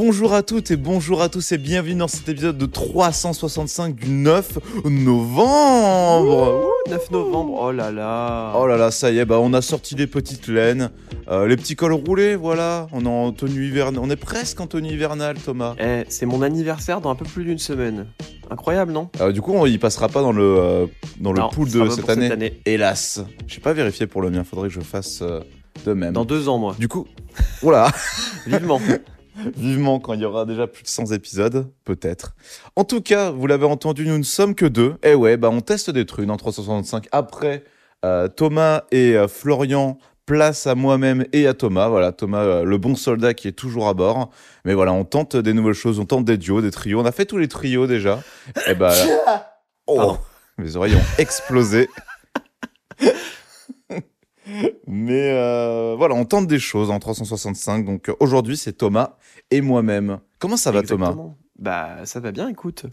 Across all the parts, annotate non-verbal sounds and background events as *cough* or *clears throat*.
Bonjour à toutes et bonjour à tous et bienvenue dans cet épisode de 365 du 9 novembre. Ouh. 9 novembre, oh là là. Oh là là, ça y est, bah on a sorti les petites laines, euh, les petits cols roulés, voilà. On est en tenue hivernale, on est presque en tenue hivernale, Thomas. Eh, c'est mon anniversaire dans un peu plus d'une semaine. Incroyable, non? Euh, du coup, on y passera pas dans le euh, dans le Non, pool de cette pour année. Hélas, j'ai pas vérifié pour le mien. Faudrait que je fasse de même. Dans deux ans, moi. Du coup, voilà. *laughs* Vivement. *laughs* Vivement quand il y aura déjà plus de 100 épisodes, peut-être. En tout cas, vous l'avez entendu, nous ne sommes que deux. Et ouais, bah on teste des trucs dans 365. Après, euh, Thomas et euh, Florian, place à moi-même et à Thomas. Voilà, Thomas, euh, le bon soldat qui est toujours à bord. Mais voilà, on tente des nouvelles choses, on tente des duos, des trios. On a fait tous les trios déjà. Et bah... *laughs* oh, mes oreilles ont explosé. *laughs* Mais euh, voilà, on tente des choses en 365. Donc aujourd'hui, c'est Thomas et moi-même. Comment ça va, Thomas? Bah, ça va bien, écoute.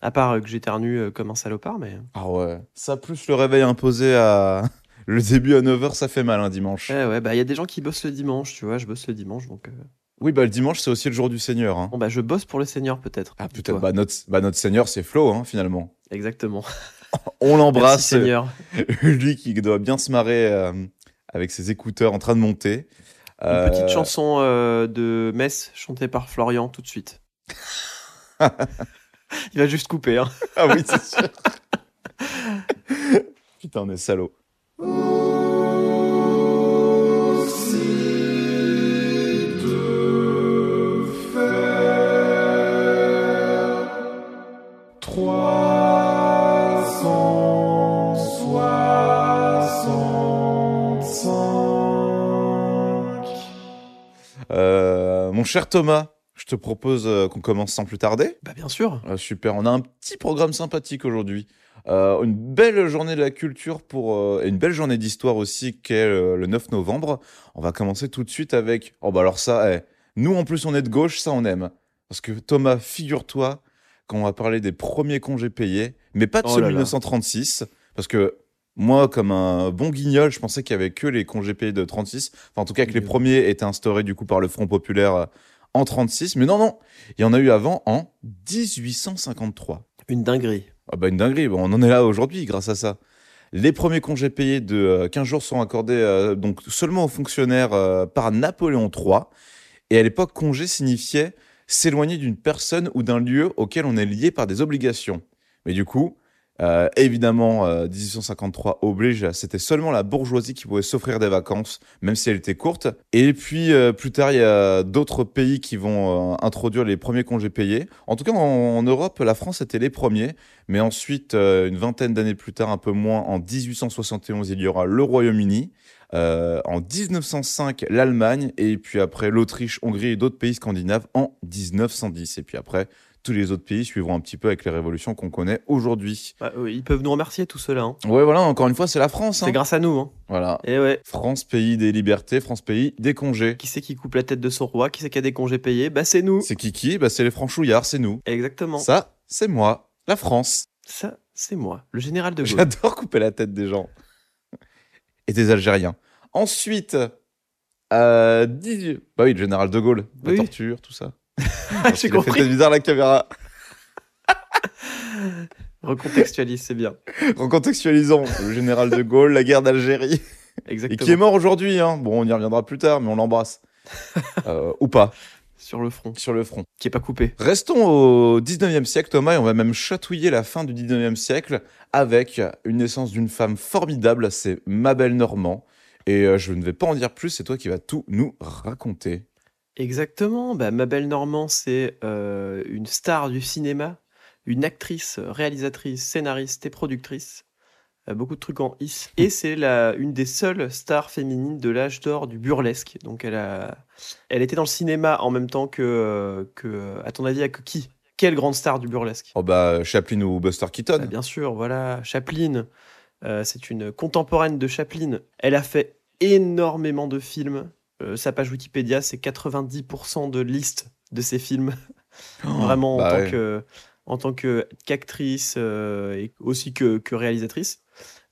À part euh, que j'éternue euh, comme un salopard, mais. Ah ouais. Ça plus le réveil imposé à *laughs* le début à 9h, ça fait mal un dimanche. Eh ouais, bah, il y a des gens qui bossent le dimanche, tu vois. Je bosse le dimanche, donc. euh, Oui, bah le dimerdimanche, c'est aussi le jour du Seigneur. Hein. Bon, bah, je bosse pour le Seigneur, peut-être. Ah peut-être, bah notre, bah notre Seigneur, c'est Flo, hein, finalement. Exactement. *laughs* On l'embrasse, Seigneur. *laughs* lui qui doit bien se marrer euh, avec ses écouteurs en train de monter. Une Euh, petite chanson euh, de Metz chantée par Florian tout de suite. *laughs* Il va juste couper. Hein. Ah oui, c'est sûr. *laughs* Putain, on est salaud. Cher Thomas, je te propose euh, qu'on commence sans plus tarder. Bah bien sûr. Ah, super, on a un petit programme sympathique aujourd'hui. Euh, une belle journée de la culture pour, euh, et une belle journée d'histoire aussi qu'est euh, le 9 novembre. On va commencer tout de suite avec... Oh bah alors ça, eh, nous en plus on est de gauche, ça on aime. Parce que Thomas, figure-toi qu'on va parler des premiers congés payés, mais pas de Oh ceux de là là. 1936, parce que moi, comme un bon guignol, je pensais qu'il y avait que les congés payés de 36. Enfin, en tout cas, que les premiers étaient instaurés du coup par le Front populaire euh, en 36. Mais non, non, il y en a eu avant en 1853. Une dinguerie. Ah bah une dinguerie, Bon, on en est là aujourd'hui grâce à ça. Les premiers congés payés de euh, 15 jours sont accordés euh, donc seulement aux fonctionnaires euh, par Napoléon III. Et à l'époque, congé signifiait s'éloigner d'une personne ou d'un lieu auquel on est lié par des obligations. Mais du coup, euh, évidemment, euh, 1853 oblige, c'était seulement la bourgeoisie qui pouvait s'offrir des vacances, même si elles étaient courtes. Et puis, euh, plus tard, il y a d'autres pays qui vont euh, introduire les premiers congés payés. En tout cas, en, Europe, la France était les premiers. Mais ensuite, euh, une vingtaine d'années plus tard, un peu moins, en 1871, il y aura le Royaume-Uni. Euh, en 1905, l'Allemagne. Et puis après, l'Autriche, Hongrie et d'autres pays scandinaves en 1910. Et puis après, tous les autres pays suivront un petit peu avec les révolutions qu'on connaît aujourd'hui. Bah, euh, ils peuvent nous remercier tout cela. Hein. Ouais, voilà, encore une fois, c'est la France. C'est hein. grâce à nous. Hein. Voilà. Et ouais. France, pays des libertés, France, pays des congés. Qui c'est qui coupe la tête de son roi? Qui c'est qui a des congés payés? Bah c'est nous. C'est qui qui? Bah, C'est les franchouillards, c'est nous. Exactement. Ça, Ça, c'est moi, la France. c'est moi, le général de Gaulle. J'adore couper la tête des gens. Et des Algériens. Ensuite, euh, 18 bah oui, le général de Gaulle, la Oui. torture, tout ça. J'ai compris. tête bizarre la caméra. *laughs* Recontextualise, c'est bien. Recontextualisons, le général de Gaulle, la guerre d'Algérie, et Exactement. qui est mort aujourd'hui. Hein. Bon, on y reviendra plus tard, mais on l'embrasse. *laughs* Euh, ou pas, Sur le front. sur le front. Qui est pas coupé. Restons au 19e siècle, Thomas, et on va même chatouiller la fin du 19e siècle avec une naissance d'une femme formidable, c'est Mabel Normand. Et euh, je ne vais pas en dire plus, c'est toi qui vas tout nous raconter. Exactement. Bah, Mabel Normand, c'est euh, une star du cinéma, une actrice, réalisatrice, scénariste et productrice. Euh, beaucoup de trucs en is. Et c'est la, une des seules stars féminines de l'âge d'or du burlesque. Donc elle, a, elle était dans le cinéma en même temps que, euh, que. À ton avis, à que qui? Quelle grande star du burlesque? Oh bah, Chaplin ou Buster Keaton. Bah, Bien sûr, voilà, Chaplin, euh, c'est une contemporaine de Chaplin. Elle a fait énormément de films. Euh, sa page Wikipédia, c'est 90% de liste de ses films. *gasps* Vraiment bah en, tant ouais. que, en tant que- qu'actrice euh, et aussi que, que réalisatrice.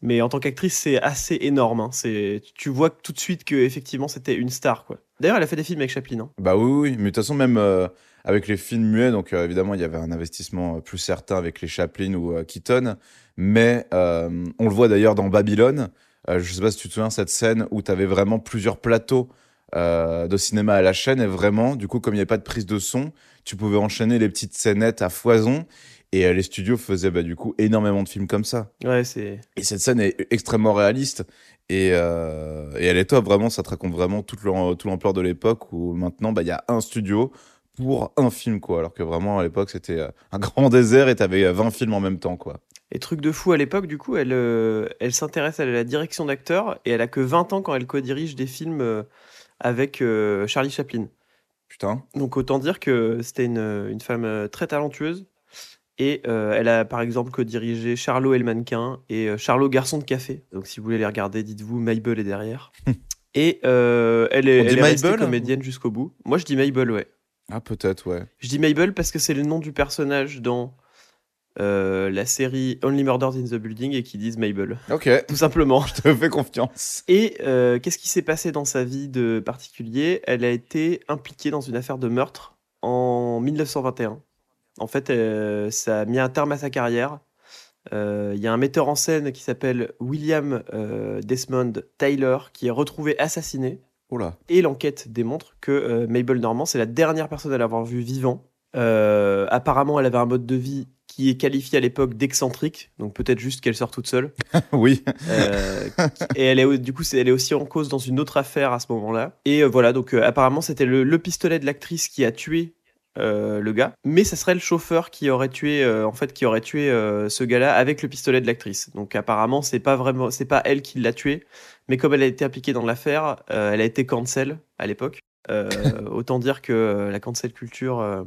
Mais en tant qu'actrice, c'est assez énorme. hein. C'est, tu vois tout de suite que effectivement c'était une star. quoi. D'ailleurs, elle a fait des films avec Chaplin. hein. Bah oui, oui, mais de toute façon, même euh, avec les films muets, donc évidemment, il y avait un investissement plus certain avec les Chaplin ou Keaton, mais on le voit d'ailleurs dans Babylone. Je sais pas si tu te souviens cette scène où tu avais vraiment plusieurs plateaux euh, de cinéma à la chaîne, et vraiment, du coup, comme il n'y avait pas de prise de son, tu pouvais enchaîner les petites scénettes à foison, et euh, les studios faisaient bah, du coup énormément de films comme ça. Ouais, c'est. Et cette scène est extrêmement réaliste. Et, euh, et elle est top, vraiment, ça te raconte vraiment toute l'am- tout l'ampleur de l'époque où maintenant, bah, il y a un studio pour un film, quoi. Alors que vraiment, à l'époque, c'était euh, un *laughs* grand désert et t'avais euh, 20 films en même temps, quoi. Et truc de fou à l'époque, du coup, elle, euh, elle s'intéresse à la direction d'acteurs et elle a que 20 ans quand elle co-dirige des films euh, avec euh, Charlie Chaplin. Putain. Donc autant dire que c'était une, une femme euh, très talentueuse. Et euh, elle a par exemple co-dirigé Charlot et le mannequin et euh, Charlot Garçon de café. Donc si vous voulez les regarder, dites-vous Mabel est derrière. *laughs* et euh, elle est, elle est restée comédienne jusqu'au bout. Moi je dis Mabel, ouais. Ah, peut-être, ouais. Je dis Mabel parce que c'est le nom du personnage dans euh, la série Only Murders in the Building et qui disent Mabel. Ok, *laughs* Tout simplement. je te fais confiance. Et euh, qu'est-ce qui s'est passé dans sa vie de particulier? Elle a été impliquée dans une affaire de meurtre en 1921. En fait, euh, ça a mis un terme à sa carrière. Il y a un metteur en scène qui s'appelle William Desmond Taylor qui est retrouvé assassiné. Là. Et l'enquête démontre que Mabel Normand, c'est la dernière personne à l'avoir vu vivant. Apparemment, elle avait un mode de vie qui est qualifié à l'époque d'excentrique, donc peut-être juste qu'elle sort toute seule. *laughs* oui. Euh, et elle est, du coup, elle est aussi en cause dans une autre affaire à ce moment-là. Et euh, voilà, donc euh, apparemment, c'était le, le pistolet de l'actrice qui a tué le gars, mais ça serait le chauffeur qui aurait tué, en fait, qui aurait tué ce gars-là avec le pistolet de l'actrice. Donc apparemment, c'est pas vraiment, c'est pas elle qui l'a tué, mais comme elle a été impliquée dans l'affaire, elle a été cancel à l'époque. *laughs* Autant dire que la cancel culture,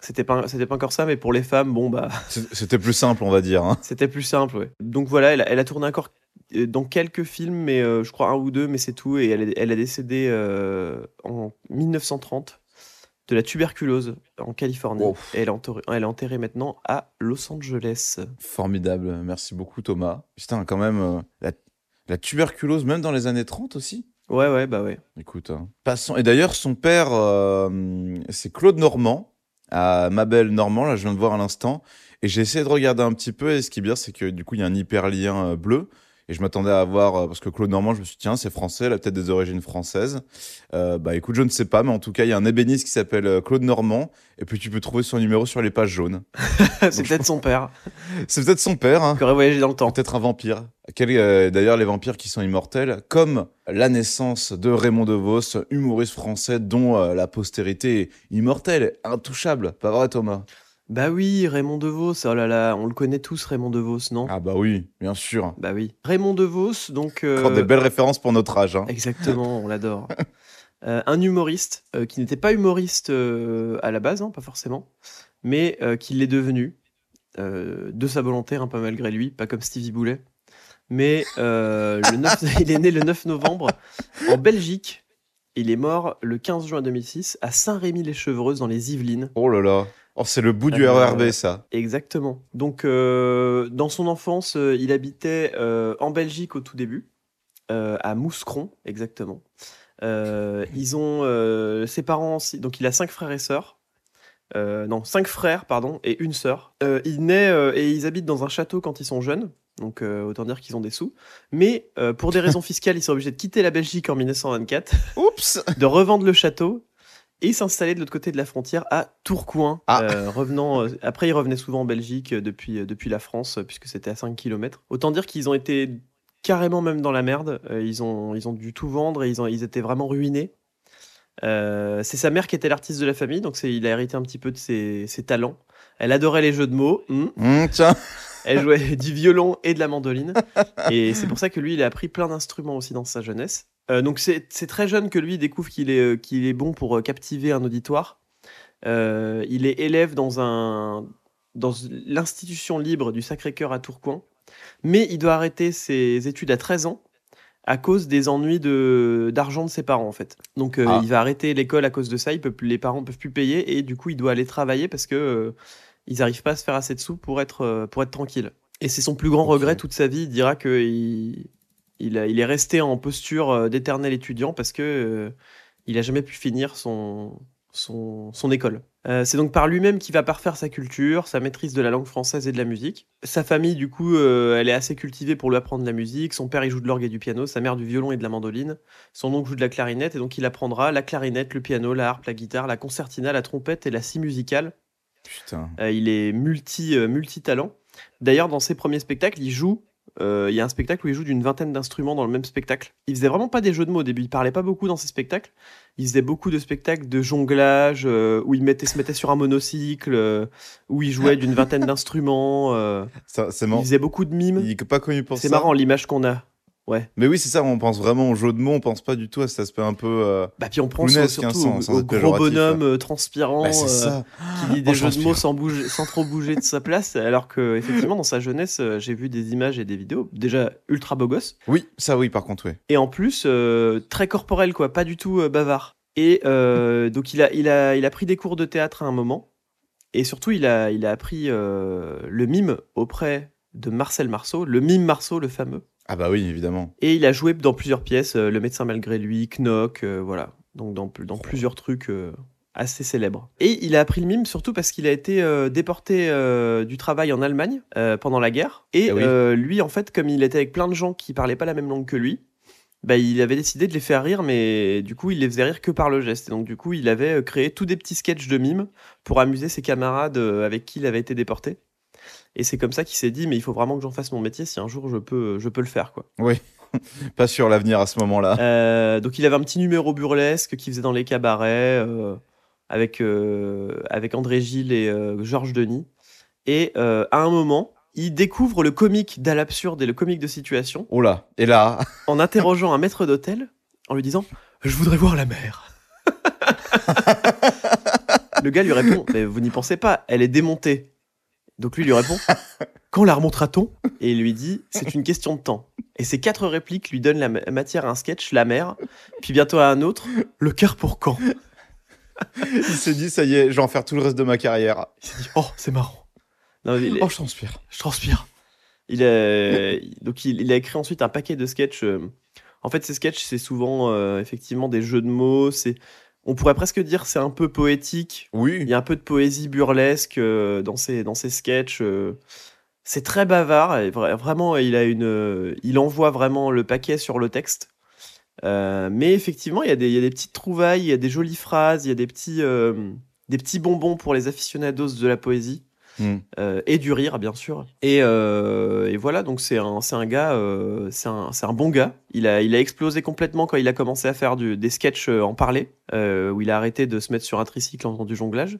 c'était pas, c'était pas encore ça, mais pour les femmes, bon bah. *laughs* C'était plus simple, on va dire. hein. C'était plus simple, ouais. Donc voilà, elle a, elle a tourné encore euh, dans quelques films, mais euh, je crois un ou deux, mais c'est tout. Et elle, elle a décédé euh, en 1930 de la tuberculose en Californie. Wow. Et elle est, enterrée, elle est enterrée maintenant à Los Angeles. Formidable. Merci beaucoup, Thomas. Putain, quand même, euh, la, la tuberculose, même dans les années 30 aussi? Ouais, ouais, bah ouais. Écoute, hein. passons. Et d'ailleurs, son père, euh, c'est Claude Normand, à Mabel Normand, là, je viens de voir à l'instant. Et j'ai essayé de regarder un petit peu, et ce qui est bien, c'est que du coup, il y a un hyperlien euh, bleu. Et je m'attendais à voir, euh, parce que Claude Normand, je me suis dit, tiens, c'est français, elle a peut-être des origines françaises. Euh, bah écoute, je ne sais pas, mais en tout cas, il y a un ébéniste qui s'appelle euh, Claude Normand, et puis tu peux trouver son numéro sur les pages jaunes. *laughs* c'est peut-être son père *laughs* C'est peut-être son père, hein. qui aurait voyagé dans le temps. Peut-être un vampire. Euh, D'ailleurs, les vampires qui sont immortels, comme la naissance de Raymond DeVos, humoriste français dont euh, la postérité est immortelle, intouchable. Pas vrai, Thomas? Bah oui, Raymond DeVos, oh là là, on le connaît tous, Raymond DeVos, non? Ah bah oui, bien sûr. Bah oui. Raymond DeVos, donc. euh, Encore des belles références pour notre âge. Hein. Exactement, on l'adore. *laughs* Euh, un humoriste euh, qui n'était pas humoriste euh, à la base, hein, pas forcément, mais euh, qui l'est devenu euh, de sa volonté, un peu malgré lui, pas comme Stevie Boulet. Mais euh, le 9 *laughs* il est né le 9 novembre en Belgique. Il est mort le 15 juin 2006 à Saint-Rémy-les-Chevreuses dans les Yvelines. Oh là là. Oh, c'est le bout du Euh, RERB, ça. Exactement. Donc, euh, dans son enfance, euh, il habitait en Belgique au tout début, à Mouscron, exactement. Ils ont ses parents, donc il a cinq frères et sœurs. Euh, non, cinq frères, pardon, et une sœur. Euh, il naît euh, et ils habitent dans un château quand ils sont jeunes, donc autant dire qu'ils ont des sous. Mais pour des *laughs* raisons fiscales, ils sont obligés de quitter la Belgique en 1924 Oups de revendre le château et s'installer de l'autre côté de la frontière à Tourcoing. Ah. Euh, revenant, euh, après, ils revenaient souvent en Belgique euh, depuis, depuis la France, puisque c'était à 5 km. Autant dire qu'ils ont été carrément même dans la merde. Ils, ont, ils ont dû tout vendre et ils, ont, ils étaient vraiment ruinés. C'est sa mère qui était l'artiste de la famille, donc il a hérité un petit peu de ses, ses talents. Elle adorait les jeux de mots. Hum, Tiens, Elle jouait *laughs* du violon et de la mandoline. Et c'est pour ça que lui, il a appris plein d'instruments aussi dans sa jeunesse. Euh, donc c'est très jeune que lui découvre qu'il est, euh, qu'il est bon pour euh, captiver un auditoire. Euh, il est élève dans, un, dans l'institution libre du Sacré-Cœur à Tourcoing, mais il doit arrêter ses études à 13 ans à cause des ennuis de, d'argent de ses parents, en fait. Donc, euh, Ah. il va arrêter l'école à cause de ça, il peut, plus- les parents peuvent plus payer, et du coup, il doit aller travailler parce que euh, ils n'arrivent pas à se faire assez de sous pour être, euh, pour être tranquille. Et c'est son plus grand regret toute sa vie, il dira qu'il il, il est resté en posture euh, d'éternel étudiant parce que euh, il a jamais pu finir son, son, son école. Euh, c'est donc par lui-même qu'il va parfaire sa culture, sa maîtrise de la langue française et de la musique. Sa famille, du coup, euh, elle est assez cultivée pour lui apprendre la musique. Son père, il joue de l'orgue et du piano, sa mère du violon et de la mandoline. Son oncle joue de la clarinette, et donc il apprendra la clarinette, le piano, la harpe, la guitare, la concertina, la trompette et la scie musicale. Putain. Il est multi, multi-talent. D'ailleurs, dans ses premiers spectacles, il joue. Euh, il y a un spectacle où il joue d'une vingtaine d'instruments dans le même spectacle. Il faisait vraiment pas des jeux de mots au début. Il parlait pas beaucoup dans ses spectacles. Il faisait beaucoup de spectacles de jonglage euh, où il mettait, se mettait sur un monocycle, euh, où il jouait d'une vingtaine d'instruments. c'est il marrant. faisait beaucoup de mimes. Il est pas connu pour ça. C'est marrant l'image qu'on a. Ouais. Mais oui, c'est ça, on pense vraiment au jeu de mots, on pense pas du tout à cet aspect un peu. euh, Bah puis on Clownesque, surtout hein, au, être gros péjoratif, bonhomme euh, transpirant. bah, euh, qui dit Oh, des je jeux de mots sans, bouger, sans trop bouger de sa place, alors que effectivement dans sa jeunesse, j'ai vu des images et des vidéos déjà ultra beau gosse, Oui, ça oui, par contre, oui. et en plus euh, très corporel quoi, pas du tout bavard. Et *laughs* donc il a, il, a, il a pris des cours de théâtre à un moment, et surtout il a, il a appris le mime auprès de Marcel Marceau, le mime Marceau le fameux. Ah bah oui, évidemment. Et il a joué dans plusieurs pièces, euh, Le médecin malgré lui, Knock, euh, voilà. Donc dans, dans plusieurs trucs euh, assez célèbres. Et il a appris le mime surtout parce qu'il a été déporté du travail en Allemagne pendant la guerre. Et Ah oui. euh, lui, en fait, comme il était avec plein de gens qui parlaient pas la même langue que lui, bah, il avait décidé de les faire rire, mais du coup, il les faisait rire que par le geste. Et donc, du coup, il avait créé tous des petits sketchs de mime pour amuser ses camarades avec qui il avait été déporté. Et c'est comme ça qu'il s'est dit, mais il faut vraiment que j'en fasse mon métier si un jour je peux, je peux le faire, quoi. *laughs* Pas sur l'avenir à ce moment-là. Euh, donc il avait un petit numéro burlesque qu'il faisait dans les cabarets euh, avec, euh, avec André Gilles et Georges Denis. Et à un moment, il découvre le comique d'à l'absurde et le comique de situation Oh là, et là, *laughs* en interrogeant un maître d'hôtel en lui disant Je voudrais voir la mer. *laughs* le gars lui répond Mais vous n'y pensez pas, elle est démontée. Donc lui lui répond *laughs* Quand la remontera-t-on? Et il lui dit C'est une question de temps. Et ces quatre répliques lui donnent la ma- matière à un sketch, la mer, puis bientôt à un autre, le cœur pour quand? Il s'est dit, ça y est, je vais en faire tout le reste de ma carrière. Il s'est dit Oh, c'est marrant. Non, il est- Oh, je transpire. je transpire. Il a, donc il, il a écrit ensuite un paquet de sketchs. euh, En fait, ces sketchs, c'est souvent euh, effectivement des jeux de mots. C'est, on pourrait presque dire, c'est un peu poétique. Il Oui, y a un peu de poésie burlesque euh, dans ces dans sketchs. euh. C'est très bavard. et vra- vraiment, il a une, euh, il envoie vraiment le paquet sur le texte. Mais effectivement, il y, a des, il y a des petites trouvailles, il y a des jolies phrases, il y a des petits, des petits bonbons pour les aficionados de la poésie Hmm. euh, et du rire, bien sûr. Et, euh, et voilà, donc c'est un, un gars, euh, c'est un, un bon gars. Il a, il a explosé complètement quand il a commencé à faire du, des sketchs en parler, où il a arrêté de se mettre sur un tricycle en faisant du jonglage.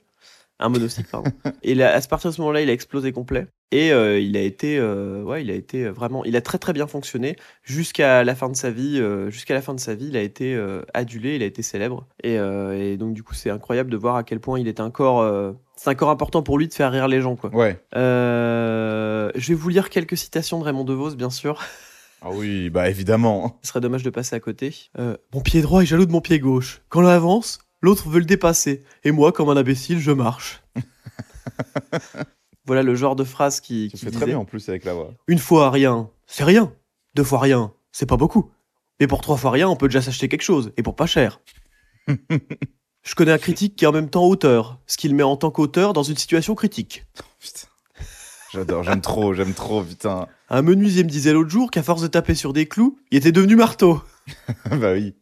Un monocycle, pardon. *laughs* et là, à partir de ce moment-là, il a explosé complet. Et euh, il a été, euh, ouais, il a été vraiment, il a très très bien fonctionné jusqu'à la fin de sa vie. euh, jusqu'à la fin de sa vie, il a été adulé, il a été célèbre. Et, et donc du coup, c'est incroyable de voir à quel point il est euh, c'est un corps important pour lui de faire rire les gens, quoi. ouais. Euh, je vais vous lire quelques citations de Raymond DeVos, bien sûr. Ah oui, bah évidemment. Ce serait dommage de passer à côté. Euh, mon pied droit est jaloux de mon pied gauche. Quand l'on avance, l'autre veut le dépasser. Et moi, comme un imbécile, je marche. *laughs* voilà le genre de phrase qui, qui disait, très bien en plus avec la voix. Une fois rien, c'est rien. Deux fois rien, c'est pas beaucoup. Mais pour trois fois rien, on peut déjà s'acheter quelque chose, et pour pas cher. *laughs* Je connais un critique qui est en même temps auteur, ce qui le met en tant qu'auteur dans une situation critique. Putain. J'adore, j'aime trop, j'aime trop, putain. Un menuisier me disait l'autre jour qu'à force de taper sur des clous, il était devenu marteau. *laughs* bah oui.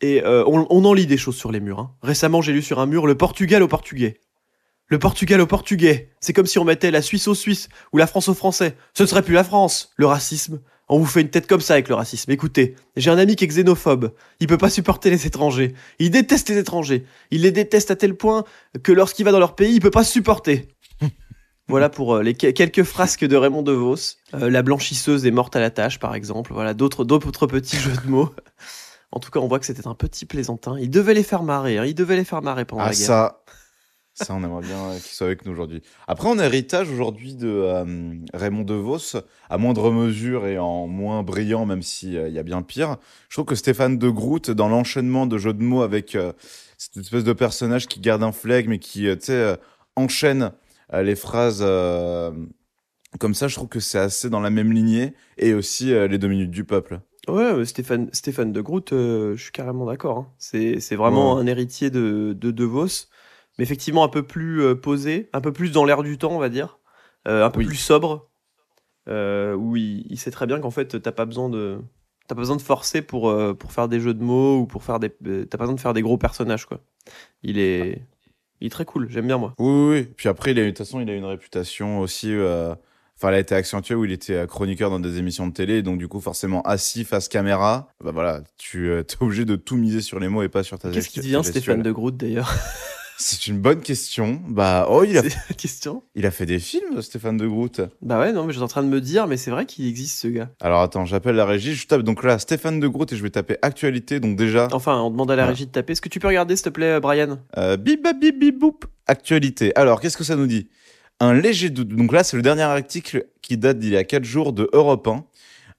Et euh, on, on en lit des choses sur les murs. hein. Récemment, j'ai lu sur un mur le Portugal au portugais. Le Portugal au portugais. C'est comme si on mettait la Suisse au Suisse ou la France au français. Ce ne serait plus la France. Le racisme. On vous fait une tête comme ça avec le racisme. Écoutez, j'ai un ami qui est xénophobe. Il peut pas supporter les étrangers. Il déteste les étrangers. Il les déteste à tel point que lorsqu'il va dans leur pays, il peut pas supporter. *laughs* Voilà pour euh, les que- quelques frasques de Raymond DeVos. Euh, la blanchisseuse est morte à la tâche, par exemple. Voilà, d'autres d'autres petits jeux de mots. En tout cas, on voit que c'était un petit plaisantin. Il devait les faire marrer. hein. Il devait les faire marrer pendant Ah la guerre. ça, ça on aimerait bien euh, qu'il soit avec nous aujourd'hui. Après, on a héritage aujourd'hui de euh, Raymond DeVos, à moindre mesure et en moins brillant, même s'il y a bien pire. Je trouve que Stéphane de Groot, dans l'enchaînement de jeux de mots avec euh, cette espèce de personnage qui garde un flegme et qui, euh, euh, enchaîne euh, les phrases euh, comme ça, je trouve que c'est assez dans la même lignée. Et aussi euh, les deux minutes du peuple. Ouais, Stéphane, Stéphane de Groot, euh, je suis carrément d'accord. hein. C'est, c'est vraiment Ouais. un héritier de, de De Vos, mais effectivement un peu plus euh, posé, un peu plus dans l'air du temps, on va dire, euh, un peu Oui. plus sobre, euh, où il, il sait très bien qu'en fait, t'as pas besoin de, t'as pas besoin de forcer pour, pour faire des jeux de mots ou pour faire des, t'as pas besoin de faire des gros personnages, quoi. Il est, il est très cool, j'aime bien moi. Oui, oui, oui. Puis après, il a, de toute façon, il a une réputation aussi. euh, Enfin, elle a été accentuée où il était chroniqueur dans des émissions de télé. Donc, du coup, forcément, assis face caméra, bah voilà, tu es obligé de tout miser sur les mots et pas sur ta Qu'est-ce qui devient gestuelle. Stéphane de Groot d'ailleurs? C'est une bonne question. Bah, oh, il a, C'est la question. il a fait des films, Stéphane de Groot. Bah ouais, non, mais j'étais en train de me dire, mais c'est vrai qu'il existe ce gars. Alors, attends, j'appelle la régie. Je tape donc là, Stéphane de Groot et je vais taper actualité. Donc, déjà, Enfin, on demande à la régie de taper. Est-ce que tu peux regarder, s'il te plaît, euh, Brian Euh, bip bip bip boop. Actualité. Alors, qu'est-ce que ça nous dit? Un léger doute. Donc là, c'est le dernier article qui date d'il y a 4 jours de Europe 1.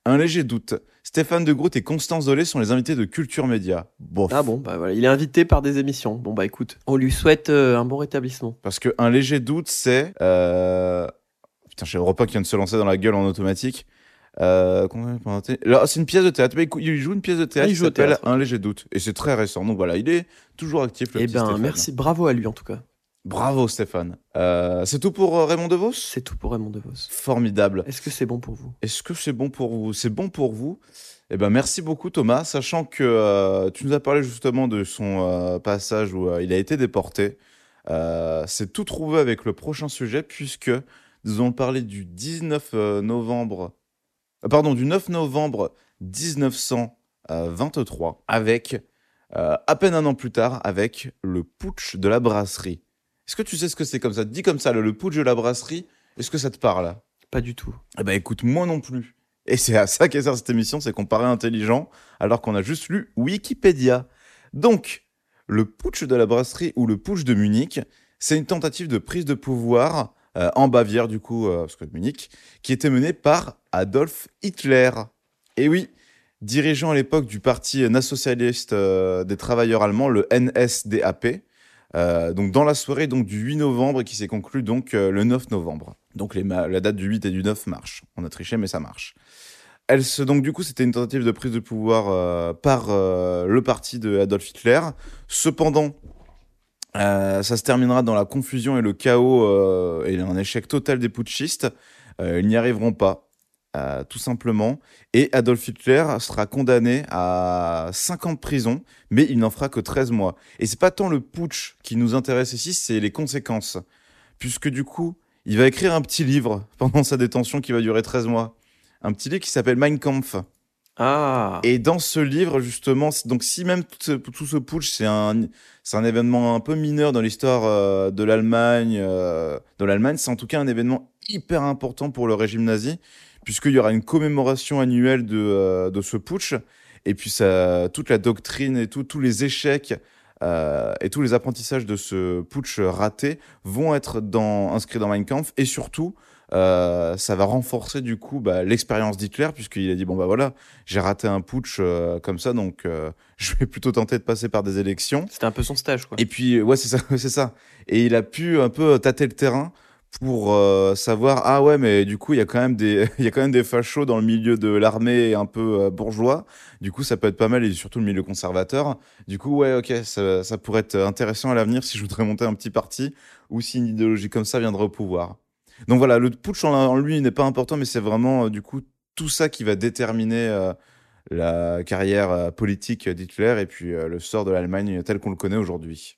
Un léger doute. Stéphane de Groot et Constance Dolé sont les invités de Culture Média. Bof. Ah bon, bah voilà, il est invité par des émissions. Bon bah écoute, on lui souhaite euh, un bon rétablissement. Parce que un léger doute, c'est. Euh... Putain, j'ai Europe 1 qui vient de se lancer dans la gueule en automatique. Euh, c'est une pièce de théâtre. Écoute, il joue une pièce de théâtre il qui s'appelle. Un léger doute. Et c'est très récent. Donc voilà, il est toujours actif. Le Eh petit ben Stéphane. merci, bravo à lui en tout cas. Bravo Stéphane. Euh, c'est tout pour euh, Raymond DeVos? C'est tout pour Raymond DeVos. Formidable. Est-ce que c'est bon pour vous? Est-ce que c'est bon pour vous? C'est bon pour vous? Eh ben merci beaucoup Thomas, sachant que euh, tu nous as parlé justement de son euh, passage où il a été déporté. C'est tout trouvé avec le prochain sujet puisque nous allons parler du 19 euh, novembre, pardon, du 9 novembre 1923 avec à peine un an plus tard avec le putsch de la brasserie. Est-ce que tu sais ce que c'est comme ça? Dis comme ça, le, le putsch de la brasserie. Est-ce que ça te parle? Pas du tout. eh ben écoute, moi non plus. Et c'est à ça qu'est sert cette émission, c'est qu'on paraît intelligent alors qu'on a juste lu Wikipédia. Donc, le putsch de la brasserie ou le putsch de Munich, c'est une tentative de prise de pouvoir euh, en Bavière, du coup, euh, parce que Munich, qui était menée par Adolf Hitler. Et oui, dirigeant à l'époque du parti nationaliste euh, des travailleurs allemands, le NSDAP. Euh, donc dans la soirée donc du 8 novembre qui s'est conclue donc euh, le 9 novembre. Donc les la date du 8 et du 9 marche. On a triché mais ça marche. Elle se donc du coup c'était une tentative de prise de pouvoir euh, par le parti de Adolf Hitler. Cependant ça se terminera dans la confusion et le chaos et un échec total des putschistes. Ils n'y arriveront pas. Euh, tout simplement. Et Adolf Hitler sera condamné à 5 ans de prison, mais il n'en fera que 13 mois. Et c'est pas tant le putsch qui nous intéresse ici, c'est les conséquences. Puisque du coup, il va écrire un petit livre *laughs* pendant sa détention qui va durer 13 mois. Un petit livre qui s'appelle Mein Kampf. Ah Et dans ce livre, justement, donc si même tout ce, tout ce putsch, c'est un, c'est un événement un peu mineur dans l'histoire euh, de l'Allemagne, euh, de l'Allemagne, c'est en tout cas un événement hyper important pour le régime nazi, puisqu'il y aura une commémoration annuelle de, euh, de ce putsch, et puis ça, toute la doctrine et tout, tous les échecs euh, et tous les apprentissages de ce putsch raté vont être dans, inscrits dans Mein Kampf, et surtout, euh, ça va renforcer du coup bah, l'expérience d'Hitler, puisqu'il a dit, bon bah voilà, j'ai raté un putsch euh, comme ça, donc *laughs* je vais plutôt tenter de passer par des élections. C'était un peu son stage quoi. Et puis, ouais, c'est ça, *laughs* c'est ça. Et il a pu un peu tâter le terrain pour euh, savoir, ah ouais, mais du coup, il y a quand même des, *laughs* il y a quand même des fachos dans le milieu de l'armée un peu euh, bourgeois. Du coup, ça peut être pas mal, et surtout le milieu conservateur. Du coup, ouais, ok, ça, ça pourrait être intéressant à l'avenir si je voudrais monter un petit parti ou si une idéologie comme ça viendrait au pouvoir. Donc voilà, le putsch en, lui n'est pas important, mais c'est vraiment, euh, du coup, tout ça qui va déterminer euh, la carrière politique d'Hitler et puis le sort de l'Allemagne tel qu'on le connaît aujourd'hui.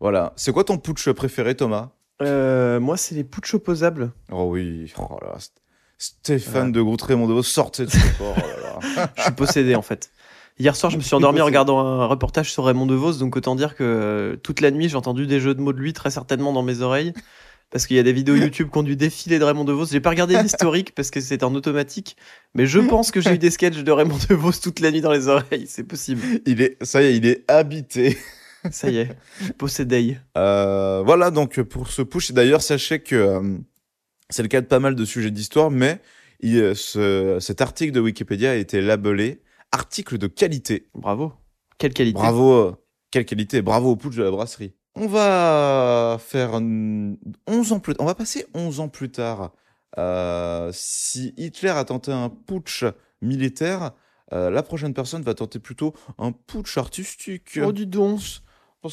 Voilà. C'est quoi ton putsch préféré, Thomas? Euh, moi, c'est les putsch opposables. Oh oui. Oh là là. St- Stéphane de Raymond DeVos, sortez de ce *laughs* corps. Oh là là. Je suis possédé en fait. Hier soir, je me suis *laughs* endormi en regardant un reportage sur Raymond DeVos, donc autant dire que euh, toute la nuit, j'ai entendu des jeux de mots de lui très certainement dans mes oreilles. parce qu'il y a des vidéos YouTube qui ont du défilé de Raymond DeVos. J'ai pas regardé l'historique parce que c'est en automatique, mais je pense que j'ai eu des sketchs de Raymond DeVos toute la nuit dans les oreilles. C'est possible. Il est, ça y est, il est habité. Ça y est, *laughs* possédé. Euh, voilà, donc pour ce push, et d'ailleurs, sachez que euh, c'est le cas de pas mal de sujets d'histoire, mais il, euh, ce- cet article de Wikipédia a été labellé article de qualité. Bravo. Quelle qualité. Bravo, euh, quelle qualité, bravo au putsch de la brasserie. On va faire hum, 11 ans plus on va passer 11 ans plus tard. Euh, si Hitler a tenté un putsch militaire, euh, la prochaine personne va tenter plutôt un putsch artistique. Oh, dis donc.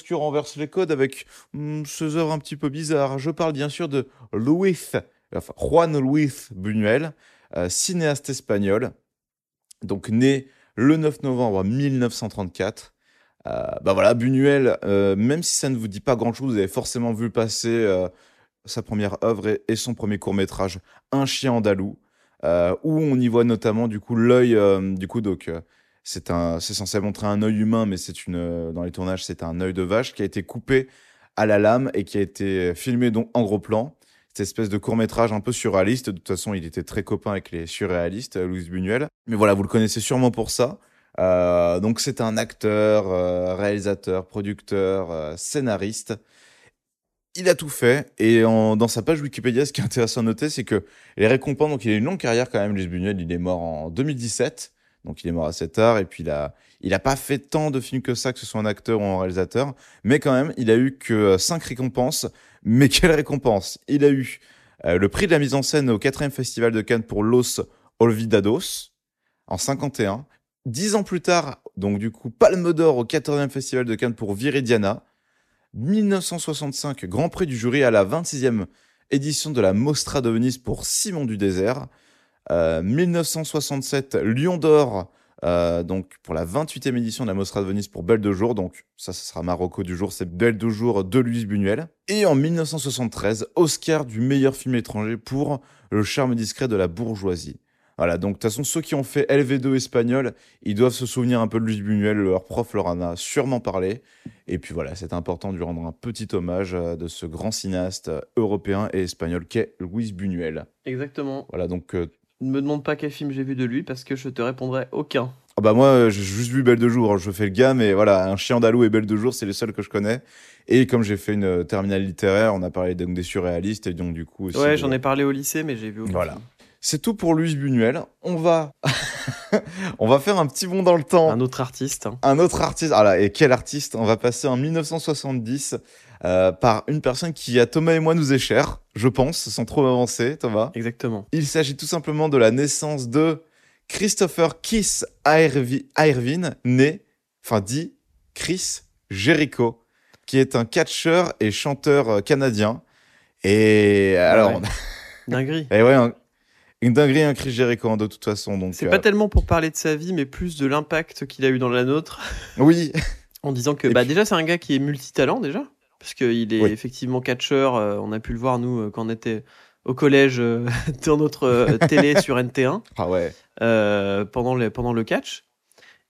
Parce renverse les codes avec hum, ces œuvres un petit peu bizarres. Je parle bien sûr de Luis, enfin Juan Luis Buñuel, euh, cinéaste espagnol, donc né le 9 novembre 1934. Euh, bah voilà, Buñuel, euh, même si ça ne vous dit pas grand-chose, vous avez forcément vu passer euh, sa première œuvre et, et son premier court-métrage, Un chien andalou, où on y voit notamment du coup l'œil, du coup donc c'est censé montrer un œil humain, mais c'est une, euh, dans les tournages c'est un œil de vache qui a été coupé à la lame et qui a été filmé donc en gros plan. Cette espèce de court métrage un peu surréaliste. De toute façon, il était très copain avec les surréalistes, euh, Louis Buñuel. Mais voilà, vous le connaissez sûrement pour ça. Euh, donc c'est un acteur, euh, réalisateur, producteur, euh, scénariste. Il a tout fait et dans sa page Wikipédia, ce qui est intéressant à noter, c'est que les récompenses, donc il a une longue carrière quand même, Louis Buñuel, il est mort en 2017, donc il est mort assez tard et puis il a, il a pas fait tant de films que ça, que ce soit un acteur ou un réalisateur, mais quand même, il a eu que cinq récompenses. Mais quelle récompense? Il a eu euh, le prix de la mise en scène au 4 Festival de Cannes pour Los Olvidados en 51. Dix ans plus tard, donc du coup, Palme d'Or au 14e Festival de Cannes pour Viridiana. 1965, Grand Prix du jury à la 26e édition de la Mostra de Venise pour Simon du Désert. Euh, 1967, Lion d'Or, euh, donc pour la 28e édition de la Mostra de Venise pour Belle de Jour. Donc ça, ce sera Marocco du jour, c'est Belle de Jour de Louise Buñuel. Et en 1973, Oscar du meilleur film étranger pour Le charme discret de la bourgeoisie. Voilà, donc de toute façon, ceux qui ont fait LV2 espagnol, ils doivent se souvenir un peu de Louise Buñuel, leur prof leur en a sûrement parlé. Et puis voilà, c'est important de lui rendre un petit hommage euh, de ce grand cinéaste euh, européen et espagnol qu'est Louise Buñuel. Exactement. Voilà, donc euh, Ne me demande pas quel film j'ai vu de lui parce que je te répondrai aucun. Ah bah moi, euh, j'ai juste vu Belle de jour, hein, je fais le gars, mais voilà, un chien andalou et Belle de jour, c'est les seuls que je connais. Et comme j'ai fait une euh, terminale littéraire, on a parlé donc des surréalistes et donc du coup aussi. Ouais, j'en ai parlé au lycée, mais j'ai vu aucun Voilà. film. C'est tout pour Louise Buñuel. On va, *laughs* on va faire un petit bond dans le temps. Un autre artiste. hein. Un autre artiste, ah là, et quel artiste? On va passer en 1970 euh, par une personne qui à Thomas et moi nous est chère, je pense, sans trop avancer, Thomas. Exactement. Il s'agit tout simplement de la naissance de Christopher Kiss Irvi- Irvin, né, enfin dit Chris Jericho, qui est un catcheur et chanteur euh, canadien. Et alors, ouais. *laughs* Dinguerie. et ouais, un- une dinguerie, un Chris Jericho hein, de toute façon. Donc, C'est euh, pas tellement pour parler de sa vie, mais plus de l'impact qu'il a eu dans la nôtre. oui, *laughs* En disant que Et bah, puis- déjà, c'est un gars qui est multitalent, déjà. Parce qu'il est Oui. effectivement catcheur. euh, on a pu le voir, nous, euh, quand on était au collège, euh, *laughs* dans notre télé *laughs* sur NT1, ah ouais, euh, pendant, le, pendant le catch.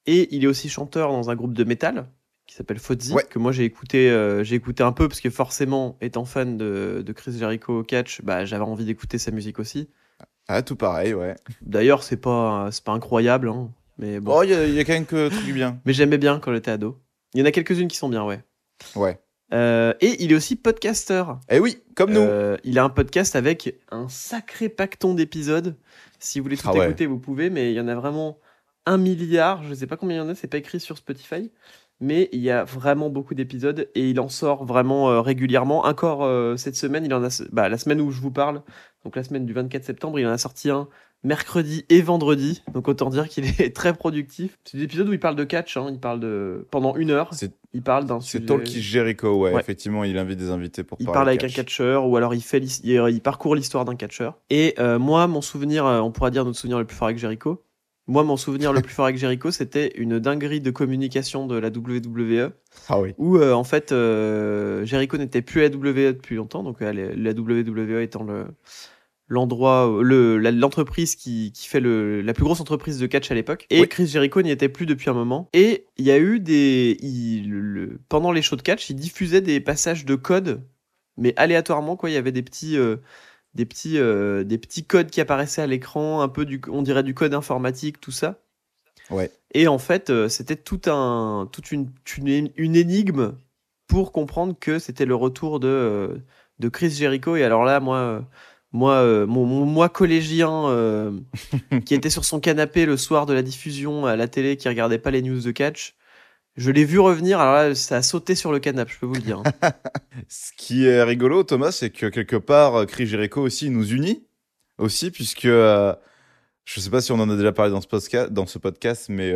Et il est aussi chanteur dans un groupe de métal qui s'appelle Fozzy, Ouais. que moi j'ai écouté, euh, j'ai écouté un peu, parce que forcément, étant fan de, de Chris Jericho au catch, bah, j'avais envie d'écouter sa musique aussi. ah tout pareil, ouais. D'ailleurs, c'est pas, c'est pas incroyable, hein, mais bon. Oh, il y, a- il y a quand même que truc bien. Mais j'aimais bien quand j'étais ado. Il y en a quelques-unes qui sont bien, ouais. Ouais. Euh, et il est aussi podcasteur. Eh oui, comme nous. Euh, il a un podcast avec un sacré pacton d'épisodes. Si vous voulez tout Ah ouais. écouter, vous pouvez, mais il y en a vraiment un milliard. Je sais pas combien il y en a, c'est pas écrit sur Spotify. Mais il y a vraiment beaucoup d'épisodes et il en sort vraiment euh, régulièrement. Encore cette semaine, il en a, bah, la semaine où je vous parle, donc la semaine du 24 septembre, il en a sorti un mercredi et vendredi. Donc autant dire qu'il *laughs* est très productif. C'est des épisodes où il parle de catch. hein. Il parle de pendant une heure. Il parle d'un c'est sujet. Jericho, ouais, Ouais. Effectivement, il invite des invités pour Il parler parle de avec un catch. catcheur ou alors il, fait il, il parcourt l'histoire d'un catcheur. Et euh, moi, mon souvenir, euh, on pourra dire notre souvenir le plus fort avec Jericho. Moi, mon souvenir le plus fort avec Jericho, *laughs* c'était une dinguerie de communication de la WWE Ah oui. où euh, en fait euh, Jericho n'était plus à la WWE depuis longtemps, donc euh, la WWE étant le l'endroit, euh, le l'entreprise qui, qui fait le, la plus grosse entreprise de catch à l'époque. Et Oui. Chris Jericho n'y était plus depuis un moment. Et il y a eu des, il- le- pendant les shows de catch, il diffusait des passages de code mais aléatoirement, quoi. Il y avait des petits, euh, des petits, euh, des petits codes qui apparaissaient à l'écran, un peu du, on dirait du code informatique, tout ça. Ouais. Et en fait, euh, c'était tout un, toute une, une, une énigme pour comprendre que c'était le retour de, de Chris Jericho. Et alors là, moi, moi, euh, mon, mon moi collégien euh, *laughs* qui était sur son canapé le soir de la diffusion à la télé, qui regardait pas les news de catch, je l'ai vu revenir. Alors là, ça a sauté sur le canapé, je peux vous le dire. hein. *laughs* Ce qui est rigolo, Thomas, c'est que quelque part, euh, Chris Jericho aussi nous unit aussi, puisque euh, je sais pas si on en a déjà parlé dans ce podcast, dans ce podcast mais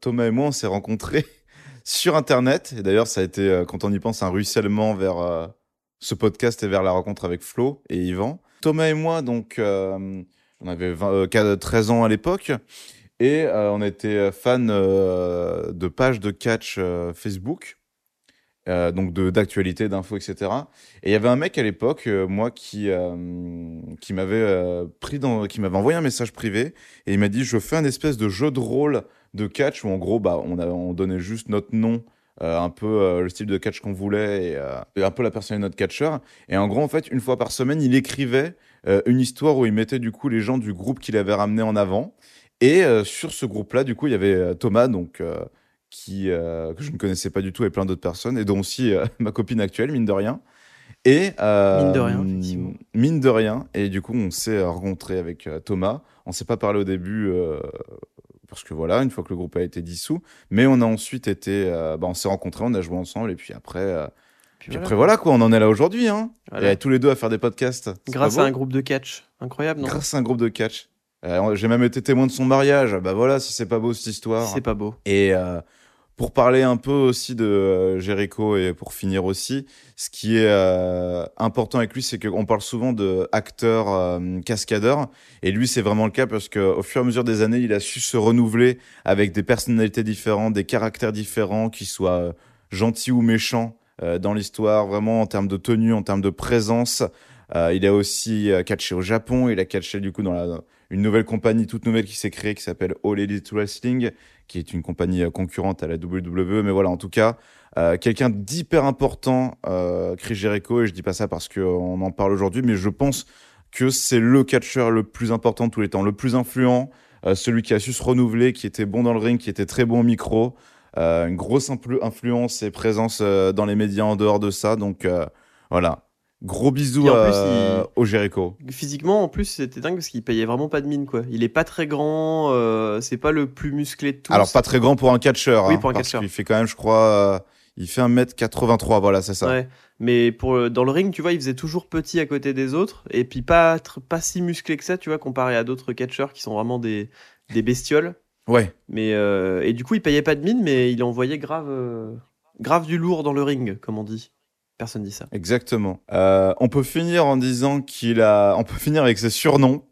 Thomas et moi, on s'est rencontrés *laughs* sur Internet. Et d'ailleurs, ça a été, quand on y pense, un ruissellement vers ce podcast et vers la rencontre avec Flo et Yvan. Thomas et moi, donc, euh, on avait 20, euh, 4 13 ans à l'époque. Et euh, on était fans euh, de pages de catch euh, Facebook, euh, donc de- d'actualité, d'infos, etc. Et il y avait un mec à l'époque, euh, moi, qui, euh, qui m'avait euh, qui m'avait envoyé un message privé et il m'a dit je fais un espèce de jeu de rôle de catch où en gros bah on, a, on donnait juste notre nom, euh, un peu euh, le style de catch qu'on voulait et, euh, et un peu la personne de notre catcheur. Et en gros en fait une fois par semaine il écrivait une histoire où il mettait du coup les gens du groupe qu'il avait ramené en avant. Et sur ce groupe-là, du coup, il y avait Thomas, donc qui que je ne connaissais pas du tout, et plein d'autres personnes, et dont aussi *laughs* ma copine actuelle, mine de rien. Et Mine de rien, effectivement. Mine de rien. Et du coup, on s'est rencontré avec Thomas. On s'est pas parlé au début parce que voilà, une fois que le groupe a été dissous, mais on a ensuite été, euh, bah, on s'est rencontrés, on a joué ensemble, et puis après, euh, Puis puis après voilà quoi, on en est là aujourd'hui, hein. Voilà. Et tous les deux à faire des podcasts. Grâce à un groupe de catch. Incroyable, non? Grâce à un groupe de catch. Euh, J'ai même été témoin de son mariage. Bah voilà, si c'est pas beau cette histoire. C'est pas beau. Et euh, pour parler un peu aussi de euh, Jericho et pour finir aussi, ce qui est euh, important avec lui, c'est qu'on parle souvent de acteur euh, cascadeur. Et lui, c'est vraiment le cas parce qu'au fur et à mesure des années, il a su se renouveler avec des personnalités différentes, des caractères différents, qui soient gentils ou méchants dans l'histoire, vraiment en termes de tenue, en termes de présence. Il a aussi catché au Japon, il a catché du coup dans une nouvelle compagnie toute nouvelle qui s'est créée qui s'appelle All Elite Wrestling, qui est une compagnie euh, concurrente à la WWE. Mais voilà, en tout cas, euh, quelqu'un d'hyper important, euh, Chris Jericho, et je dis pas ça parce qu'on en parle aujourd'hui, mais je pense que c'est le catcheur le plus important de tous les temps, le plus influent, celui qui a su se renouveler, qui était bon dans le ring, qui était très bon au micro, une grosse influ- influence et présence dans les médias en dehors de ça. Donc voilà, gros bisous plus, euh, il- au Jericho. Physiquement, en plus, c'était dingue parce qu'il payait vraiment pas de mine, quoi. Il est pas très grand, euh, c'est pas le plus musclé de tous. Alors pas très grand pour un catcheur, Oui, hein, pour un parce catcheur. qu'il fait quand même, je crois, euh, il fait 1m83, voilà, c'est ça. Ouais. Mais pour, le- dans le ring, tu vois, il faisait toujours petit à côté des autres. Et puis pas, pas si musclé que ça, tu vois, comparé à d'autres catcheurs qui sont vraiment des, des bestioles. Ouais. Mais, euh, et du coup, il payait pas de mine, mais il envoyait grave, euh, grave du lourd dans le ring, comme on dit. Personne dit ça. Exactement. Euh, on peut finir en disant qu'il a. On peut finir avec ses surnoms.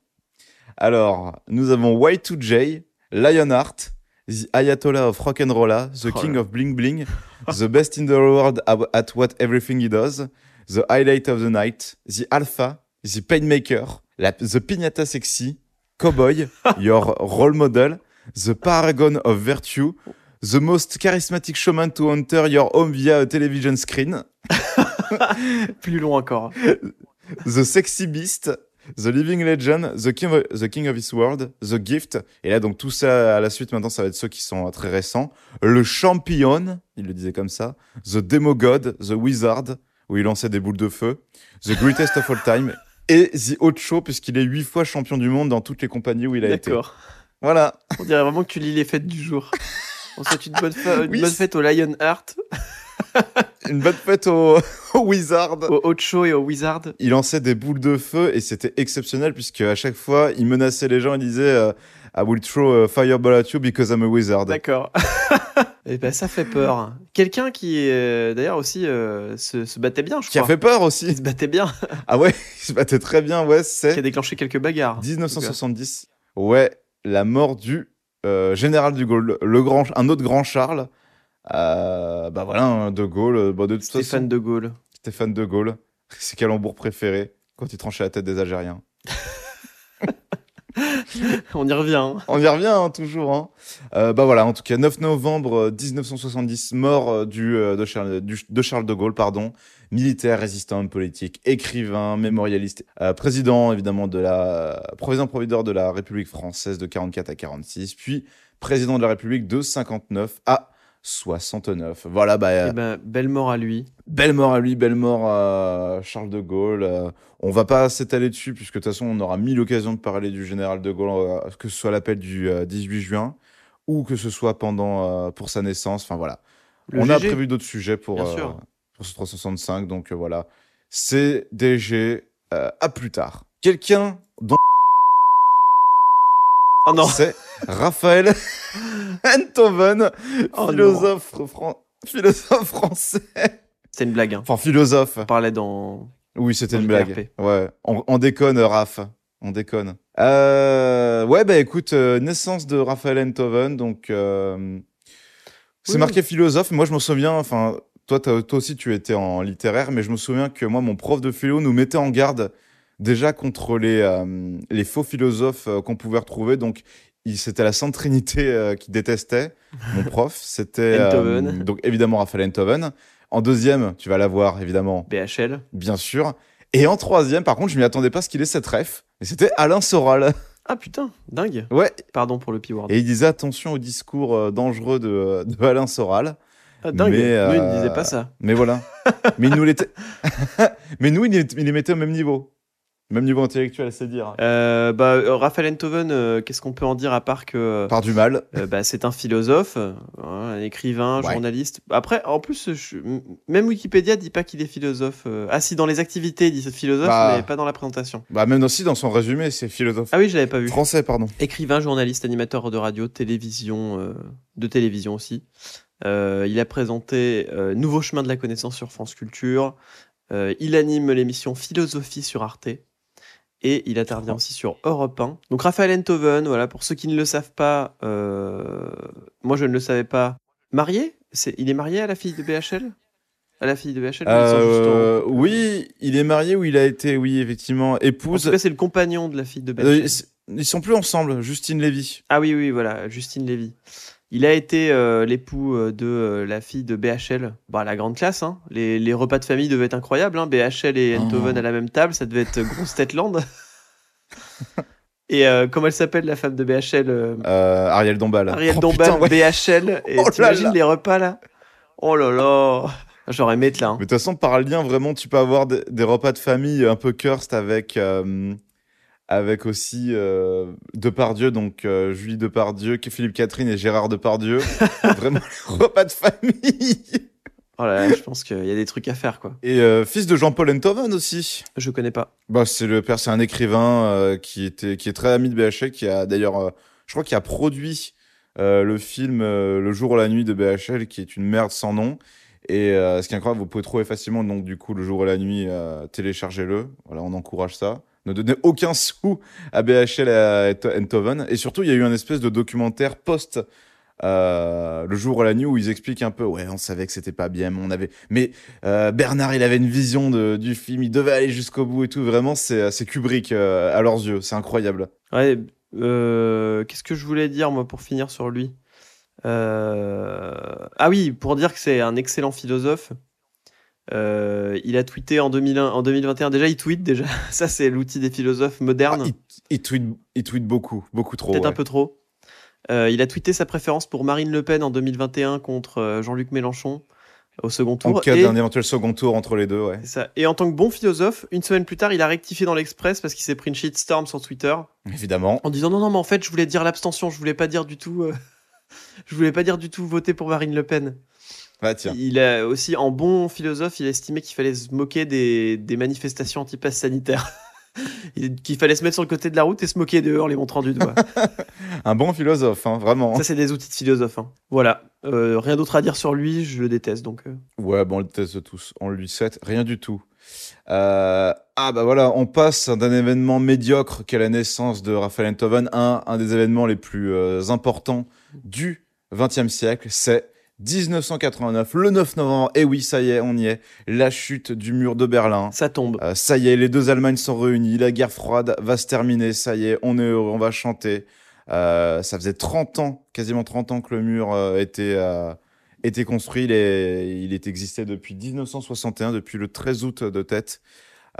Alors, nous avons Y2J, Lionheart, The Ayatollah of Rock'n'Rolla, The Oh King of Bling Bling, The Best in the World at What Everything He Does, The Highlight of the Night, The Alpha, The Painmaker, la, The Piñata Sexy, Cowboy, *laughs* Your Role Model, The Paragon of Virtue, The Most Charismatic Showman to Enter Your Home via a Television Screen, *laughs* *laughs* Plus long encore. The Sexy Beast, The Living Legend, The King, of, The King of His World, The Gift. Et là, donc tout ça à la suite, maintenant, ça va être ceux qui sont euh, très récents. Le Champion, il le disait comme ça. The Demo God, The Wizard, où il lançait des boules de feu. The Greatest of All Time. Et The Ocho, puisqu'il est huit fois champion du monde dans toutes les compagnies où il a été. D'accord. Voilà. On dirait vraiment que tu lis les fêtes du jour. On souhaite une bonne, fa- une Oui, bonne fête au Lionheart, *laughs* Une bonne fête au, *laughs* au Wizard. au Ocho et au Wizard. il lançait des boules de feu et c'était exceptionnel puisque à chaque fois il menaçait les gens et disait euh, I will throw a fireball at you because I'm a wizard. D'accord. *laughs* Et ben ça fait peur. Quelqu'un qui euh, d'ailleurs aussi euh, se, se battait bien, je Qui a crois. fait peur Il aussi. se battait bien, Ah ouais, il se battait très bien, ouais, qui a c'est déclenché quelques bagarres. 1970. Ouais, la mort du euh, général de Gaulle, le grand, un autre grand Charles. Euh, bah voilà, hein, de Gaulle, euh, bah de toute Stéphane façon, de Gaulle. Stéphane de Gaulle, *laughs* c'est calembour préféré quand il tranchait la tête des Algériens. *laughs* On y revient. hein. On y revient hein, toujours. Hein. Euh, bah voilà, en tout cas, 9 novembre euh, 1970, mort du, euh, de, Charles, du- de Charles de Gaulle, pardon, militaire, résistant, politique, écrivain, mémorialiste, euh, président évidemment de la président provideur de la République française de 44 à 46, puis président de la République de 59 à 69. Voilà, bah, euh, Eh ben, belle mort à lui. Belle mort à lui, belle mort à Charles de Gaulle. Euh, on va pas s'étaler dessus, puisque de toute façon, on aura mille occasions de parler du général de Gaulle, euh, que ce soit l'appel du euh, 18 juin, ou que ce soit pendant pour sa naissance. Enfin voilà. Le on a prévu d'autres sujets pour, euh, pour ce 365, donc euh, voilà. CDG, euh, à plus tard. Quelqu'un Oh non. c'est Raphaël *laughs* Enthoven, Oh philosophe, fran- philosophe français. C'est une blague. Hein. Enfin, philosophe. On parlait dans. Oui, c'était une blague. Ouais, on, on déconne, Raph. On déconne. Euh, ouais, bah écoute, euh, naissance de Raphaël Enthoven, donc euh, c'est Oui. marqué philosophe. Moi, je me souviens, enfin, toi, toi aussi, tu étais en littéraire, mais je me souviens que moi, mon prof de philo nous mettait en garde déjà contre les, euh, les faux philosophes euh, qu'on pouvait retrouver. Donc, c'était la Sainte Trinité euh, qui détestait. Mon *laughs* prof, c'était donc évidemment Raphaël Enthoven. En deuxième, tu vas l'avoir évidemment BHL. bien sûr. Et en troisième, par contre, je m'y attendais pas à ce qu'il ait cette ref. Et c'était Alain Soral. Ah putain, dingue. Ouais. Pardon pour le P-word. Et il disait attention au discours euh, dangereux de, de Alain Soral. Ah, dingue. mais, Nous, il ne disait pas ça. Mais voilà. *laughs* *laughs* mais nous mais nous, il les mettait au même niveau. Même niveau intellectuel, c'est dire. Euh, bah, euh, Raphaël Enthoven, euh, qu'est-ce qu'on peut en dire à part que Par du mal. euh, bah, c'est un philosophe, euh, un écrivain, Ouais. journaliste. Après, en plus, je- même Wikipédia dit pas qu'il est philosophe. euh. Ah si, dans les activités, il dit philosophe, Bah. mais pas dans la présentation. Bah, même aussi dans son résumé, c'est philosophe. Ah oui, je l'avais pas vu. Français, pardon. Écrivain, journaliste, animateur de radio, télévision, euh, de télévision aussi. Euh, il a présenté euh, Nouveau chemin de la connaissance sur France Culture. Euh, il anime l'émission Philosophie sur Arte. Et il intervient aussi sur Europe 1. Donc Raphaël Enthoven, voilà, pour ceux qui ne le savent pas, euh, moi je ne le savais pas. Marié? Il est marié à la fille de BHL À la fille de BHL en- Euh, oui, il est marié ou il a été, oui, effectivement, En épouse. tout cas, c'est le compagnon de la fille de BHL. Euh, ils- ils sont plus ensemble, Justine Lévy. Ah oui, oui, voilà, Justine Lévy. Il a été euh, l'époux euh, de euh, la fille de BHL. Bah, la grande classe, hein. Les, les repas de famille devaient être incroyables. Hein. BHL et Oh. Enthoven à la même table, ça devait être grosse Tetland. et euh, comment elle s'appelle, la femme de BHL Ariel Dombal. Ariel Oh, Dombal, putain, ouais. BHL. Et Oh t'imagines là. les repas là? Oh là là J'aurais aimé être là. hein. Mais de toute façon, par lien, vraiment, tu peux avoir des, des repas de famille un peu cursed avec, euh, avec aussi euh, Depardieu, donc euh, Julie Depardieu, Philippe Catherine et Gérard Depardieu. *laughs* vraiment, *laughs* repas de famille. Oh là là, je pense qu'il y a des trucs à faire, quoi. Et euh, fils de Jean-Paul Enthoven aussi. Je connais pas. Bah, c'est le père, c'est un écrivain qui était, qui est très ami de BHL, qui a d'ailleurs, je crois, qui a produit le film Le jour ou la nuit de BHL, qui est une merde sans nom. Et ce qui est incroyable, vous pouvez trouver facilement donc du coup Le jour et la nuit, téléchargez-le. Voilà, on encourage ça. Ne donnez aucun sou à BHL et à Enthoven. Et surtout, il y a eu un espèce de documentaire post. euh, le jour et la nuit où ils expliquent un peu ouais on savait que c'était pas bien mais on avait mais euh, Bernard il avait une vision de, du film il devait aller jusqu'au bout et tout vraiment c'est c'est Kubrick euh, à leurs yeux c'est incroyable Ouais, qu'est-ce que je voulais dire, moi, pour finir sur lui? Ah oui, pour dire que c'est un excellent philosophe. Euh, il a tweeté en, 2001, en 2021. Déjà, il tweet, déjà. *laughs* Ça, c'est l'outil des philosophes modernes. Ah, il, il tweet il tweet beaucoup beaucoup trop Peut-être ouais. un peu trop. Euh, il a tweeté sa préférence pour Marine Le Pen en 2021 contre euh, Jean-Luc Mélenchon au second en tour. cas Et- d'un éventuel second tour entre les deux ouais ça. Et en tant que bon philosophe, une semaine plus tard, il a rectifié dans l'Express parce qu'il s'est pris une shitstorm sur Twitter évidemment en disant non non mais en fait je voulais dire l'abstention, je voulais pas dire du tout, euh, *laughs* je voulais pas dire du tout voter pour Marine Le Pen. Ah Il a aussi en bon philosophe, il a estimé qu'il fallait se moquer des, des manifestations anti-pass sanitaire. *laughs* Il- qu'il fallait se mettre sur le côté de la route et se moquer d'eux en les montrant du doigt. *laughs* un bon philosophe hein, vraiment Ça c'est des outils de philosophe. hein. Voilà, Euh, rien d'autre à dire sur lui, je le déteste donc. euh. Ouais, bon, on le teste tous. On lui souhaite rien du tout. Euh, ah bah voilà, on passe d'un événement médiocre qu'est la naissance de Raphaël Enthoven à un, un des événements les plus euh, importants du XXe siècle, c'est 1989, le 9 novembre, et oui, ça y est, on y est, la chute du mur de Berlin. Ça tombe. Euh, ça y est, les deux Allemagnes sont réunies, la guerre froide va se terminer, ça y est, on est heureux, on va chanter. Euh, ça faisait 30 ans, quasiment 30 ans que le mur euh, était, euh, était construit, il, est, il est existé depuis 1961, depuis le 13 août de tête.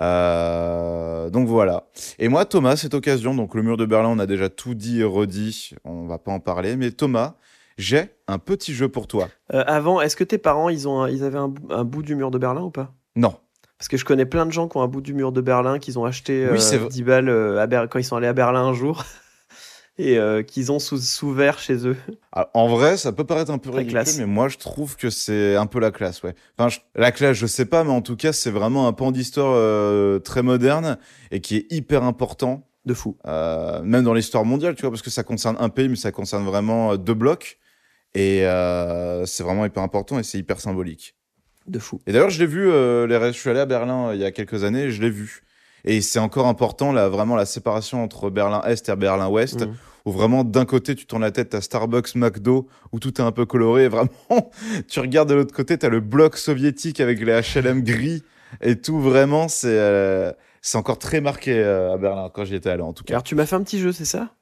Euh, donc voilà. Et moi, Thomas, cette occasion, donc le mur de Berlin, on a déjà tout dit et redit, on va pas en parler, mais Thomas, j'ai un petit jeu pour toi. Euh, avant, est-ce que tes parents, ils, ont un- ils avaient un, bout- un bout du mur de Berlin ou pas? Non. Parce que je connais plein de gens qui ont un bout du mur de Berlin, qu'ils ont acheté Oui, euh, c'est vrai. 10 balles euh, à Ber- quand ils sont allés à Berlin un jour. *laughs* Et euh, qu'ils ont sous, sous verre chez eux. Ah, En vrai, ça peut paraître un peu ridicule, classe. mais moi je trouve que c'est un peu la classe, ouais. Enfin, je- la classe, je sais pas, mais en tout cas, c'est vraiment un pan d'histoire euh, très moderne et qui est hyper important, De fou. euh, même dans l'histoire mondiale, tu vois, parce que ça concerne un pays, mais ça concerne vraiment euh, deux blocs. Et euh, c'est vraiment hyper important et c'est hyper symbolique. De fou. Et d'ailleurs, je l'ai vu, euh, les je suis allé à Berlin euh, il y a quelques années et je l'ai vu. Et c'est encore important, là, vraiment la séparation entre Berlin-Est et Berlin-Ouest, Mhm. où vraiment d'un côté tu tournes la tête, t'as Starbucks, McDo, où tout est un peu coloré, et vraiment *laughs* tu regardes de l'autre côté, t'as le bloc soviétique avec les HLM gris et tout, vraiment c'est euh, c'est encore très marqué euh, à Berlin quand j'y étais allé en tout cas. Alors, tu m'as fait un petit jeu, c'est ça?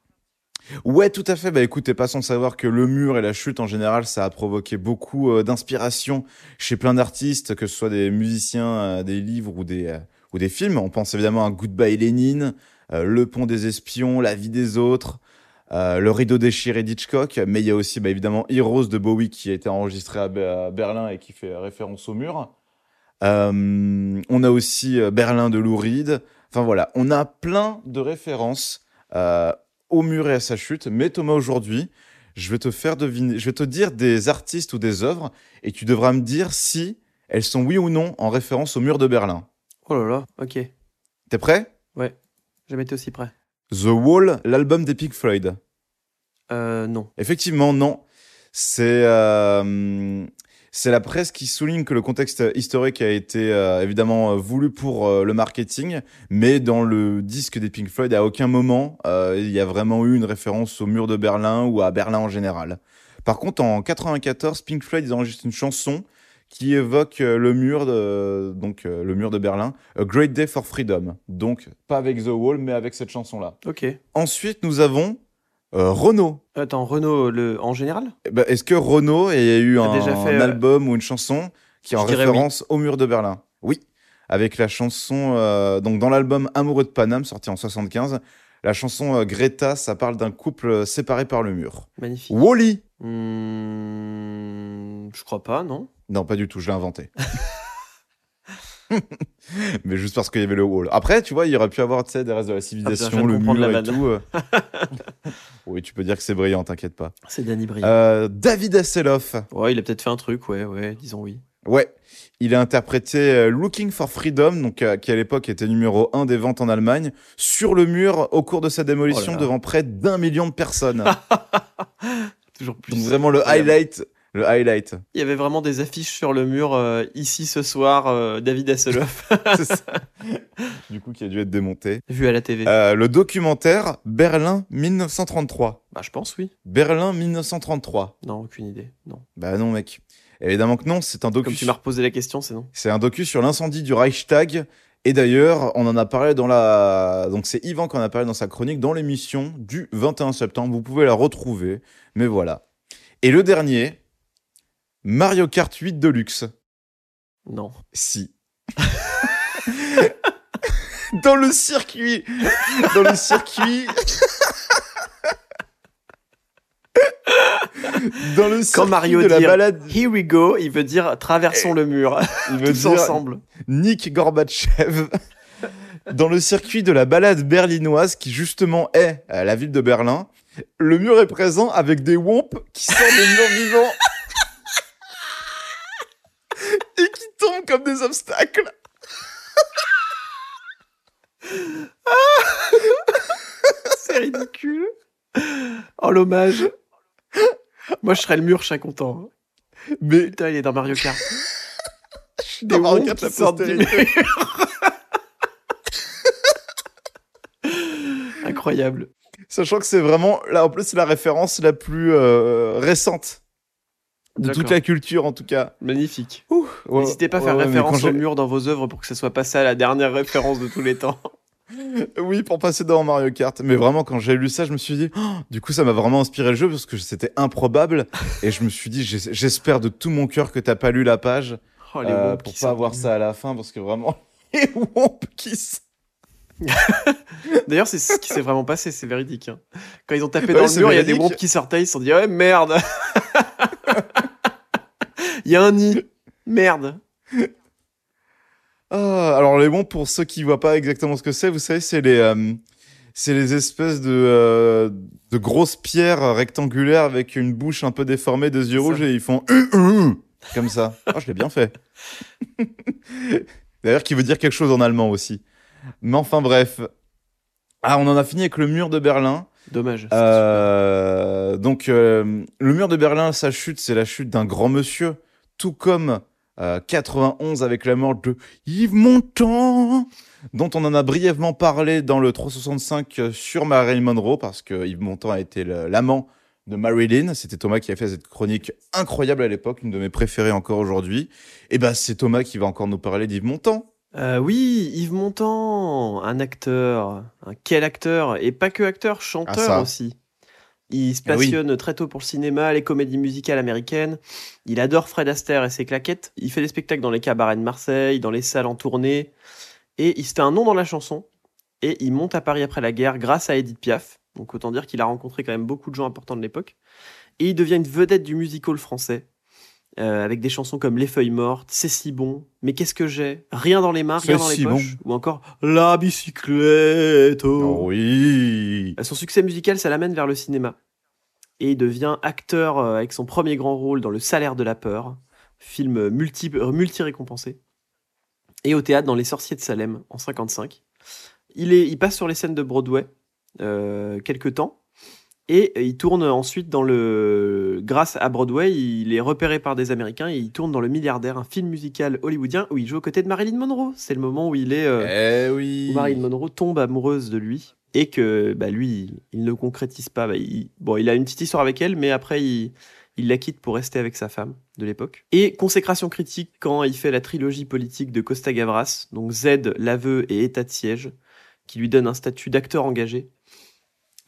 Ouais, tout à fait. Bah écoute, t'es pas sans savoir que le mur et la chute en général, ça a provoqué beaucoup euh, d'inspiration chez plein d'artistes, que ce soit des musiciens, euh, des livres ou des, euh, ou des films. On pense évidemment à Goodbye Lénine, Le pont des espions, La vie des autres, Le rideau déchiré d'Hitchcock, mais il y a aussi bah, évidemment Heroes de Bowie qui a été enregistré à, Be- à Berlin et qui fait référence au mur. On a aussi Berlin de Lou Reed. Enfin voilà, on a plein de références au mur et à sa chute. Mais Thomas, aujourd'hui, je vais te faire deviner, je vais te dire des artistes ou des œuvres et tu devras me dire si elles sont oui ou non en référence au mur de Berlin. Oh là là, ok. T'es prêt? Jamais été aussi près. The Wall, l'album des Pink Floyd. Euh, non. Effectivement, non. C'est euh, c'est la presse qui souligne que le contexte historique a été euh, évidemment euh, voulu pour euh, le marketing, mais dans le disque des Pink Floyd, à aucun moment il y a vraiment eu une référence au mur de Berlin ou à Berlin en général. Par contre, en 94, Pink Floyd ils enregistrent une chanson qui évoque le mur de donc le mur de Berlin, A Great Day for Freedom. Donc pas avec The Wall, mais avec cette chanson là. Ok. Ensuite, nous avons euh, Renault. Attends, Renault, le... en général? Eh ben, Est-ce que Renault a eu A un, déjà fait, un euh, album ou une chanson qui est en référence au mur de Berlin? Oui, avec la chanson, euh, donc dans l'album Amoureux de Paname, sorti en 75, la chanson Greta, ça parle d'un couple séparé par le mur. Magnifique. Wally Hmm, je crois pas, non Non, pas du tout, je l'ai inventé. *laughs* *laughs* Mais juste parce qu'il y avait le wall. Après, tu vois, il y aurait pu avoir tu sais, des restes de la Ah, civilisation, le mur et tout. euh. *laughs* oui, tu peux dire que c'est brillant, t'inquiète pas. C'est Danny Brie. Euh, David Hasselhoff. Ouais, il a peut-être fait un truc, ouais, ouais, disons oui. Ouais, il a interprété euh, Looking for Freedom, donc euh, qui à l'époque était numéro 1 des ventes en Allemagne, sur le mur au cours de sa démolition Oh là là. devant près d'un million de personnes. *laughs* Toujours plus. donc vraiment le highlight, le highlight. Il y avait vraiment des affiches sur le mur, euh, ici ce soir, euh, David Hasselhoff, *laughs* C'est ça. du coup qui a dû être démonté. vu à la TV. Euh, le documentaire Berlin 1933. Bah, je pense, oui. Berlin 1933. Non, aucune idée. Non. Bah non mec. Évidemment que non, c'est un docu. Comme tu m'as reposé la question, c'est non. C'est un docu sur l'incendie du Reichstag. Et d'ailleurs, on en a parlé dans la. Donc, c'est Yvan qui en a parlé dans sa chronique dans l'émission du 21 septembre. Vous pouvez la retrouver. Mais voilà. Et le dernier, Mario Kart 8 Deluxe. Non. Si. *laughs* dans le circuit. Dans le circuit. *laughs* dans le circuit Quand Mario de la dit balade. Here we go, il veut dire traversons le mur. *laughs* Il veut Tous dire ensemble. Nick Gorbatchev dans le circuit de la balade berlinoise qui justement est à la ville de Berlin. Le mur est présent avec des womps qui sortent des murs vivants et qui tombent comme des obstacles. C'est ridicule. Oh, l'hommage. Moi, je serais le mur, je serais content. Mais Putain, il est dans Mario Kart. *laughs* dans Des Mario wonks Kart, la postérité. Incroyable. sachant que c'est vraiment là en plus c'est la référence la plus euh, récente. De toute la culture en tout cas. Magnifique. Ouais, N'hésitez pas à faire ouais, référence au mur dans vos œuvres pour que ça soit passé à la dernière référence de tous les temps. *laughs* Oui, pour passer dans Mario Kart. Mais vraiment, quand j'ai lu ça, je me suis dit, Oh, du coup, ça m'a vraiment inspiré le jeu parce que c'était improbable. *laughs* Et je me suis dit, j'espère de tout mon cœur que t'as pas lu la page Oh, les euh, pour pas avoir ça à la fin parce que vraiment, *laughs* les Womp qui D'ailleurs, c'est ce qui s'est vraiment passé, c'est véridique. hein. Quand ils ont tapé Ouais, dans le mur, il y a des wompes qui sortaient, ils se sont dit ouais merde. Il y a un nid. Merde. Ah, alors les bons, pour ceux qui voient pas exactement ce que c'est, vous savez, c'est les, euh, c'est les espèces de, euh, de grosses pierres rectangulaires avec une bouche un peu déformée, des yeux rouges et ils font hum comme ça. Oh, je l'ai bien fait. *laughs* D'ailleurs, qui veut dire quelque chose en allemand aussi. Mais enfin bref. Ah, on en a fini avec le mur de Berlin. Dommage. Euh, donc, euh, le mur de Berlin, sa chute, c'est la chute d'un grand monsieur, tout comme euh, 91 avec la mort de Yves Montand, dont on en a brièvement parlé dans le 365 euh, sur Marilyn Monroe, parce que Yves Montand a été l'amant de Marilyn. C'était Thomas qui a fait cette chronique incroyable à l'époque, une de mes préférées encore aujourd'hui. Et ben, c'est Thomas qui va encore nous parler d'Yves Montand. Euh, oui, Yves Montand, un acteur. Un quel acteur Et pas que acteur, chanteur Ah, aussi. Il se Ah oui. passionne très tôt pour le cinéma, les comédies musicales américaines. Il adore Fred Astaire et ses claquettes. Il fait des spectacles dans les cabarets de Marseille, dans les salles en tournée. Et il se fait un nom dans la chanson. Et il monte à Paris après la guerre grâce à Edith Piaf. Donc autant dire qu'il a rencontré quand même beaucoup de gens importants de l'époque. Et il devient une vedette du musical français. Euh, avec des chansons comme Les Feuilles Mortes, C'est si bon, Mais qu'est-ce que j'ai Rien dans les mains, rien dans les si poches. Ou encore La bicyclette. Oh oui Son succès musical, ça l'amène vers le cinéma. Et il devient acteur euh, avec son premier grand rôle dans Le Salaire de la peur, film multi, euh, multi-récompensé. Et au théâtre dans Les Sorciers de Salem en 55. Il, est, il passe sur les scènes de Broadway euh, quelques temps. Et il tourne ensuite dans le. Grâce à Broadway, il est repéré par des Américains et il tourne dans Le Milliardaire, un film musical hollywoodien où il joue aux côtés de Marilyn Monroe. C'est le moment où il est. euh, Eh oui où Marilyn Monroe tombe amoureuse de lui et que bah, lui, il, ne concrétise pas. Bah, il, bon, il a une petite histoire avec elle, mais après, il, il la quitte pour rester avec sa femme de l'époque. Et consécration critique quand il fait la trilogie politique de Costa Gavras, donc Z, l'aveu et état de siège, qui lui donne un statut d'acteur engagé.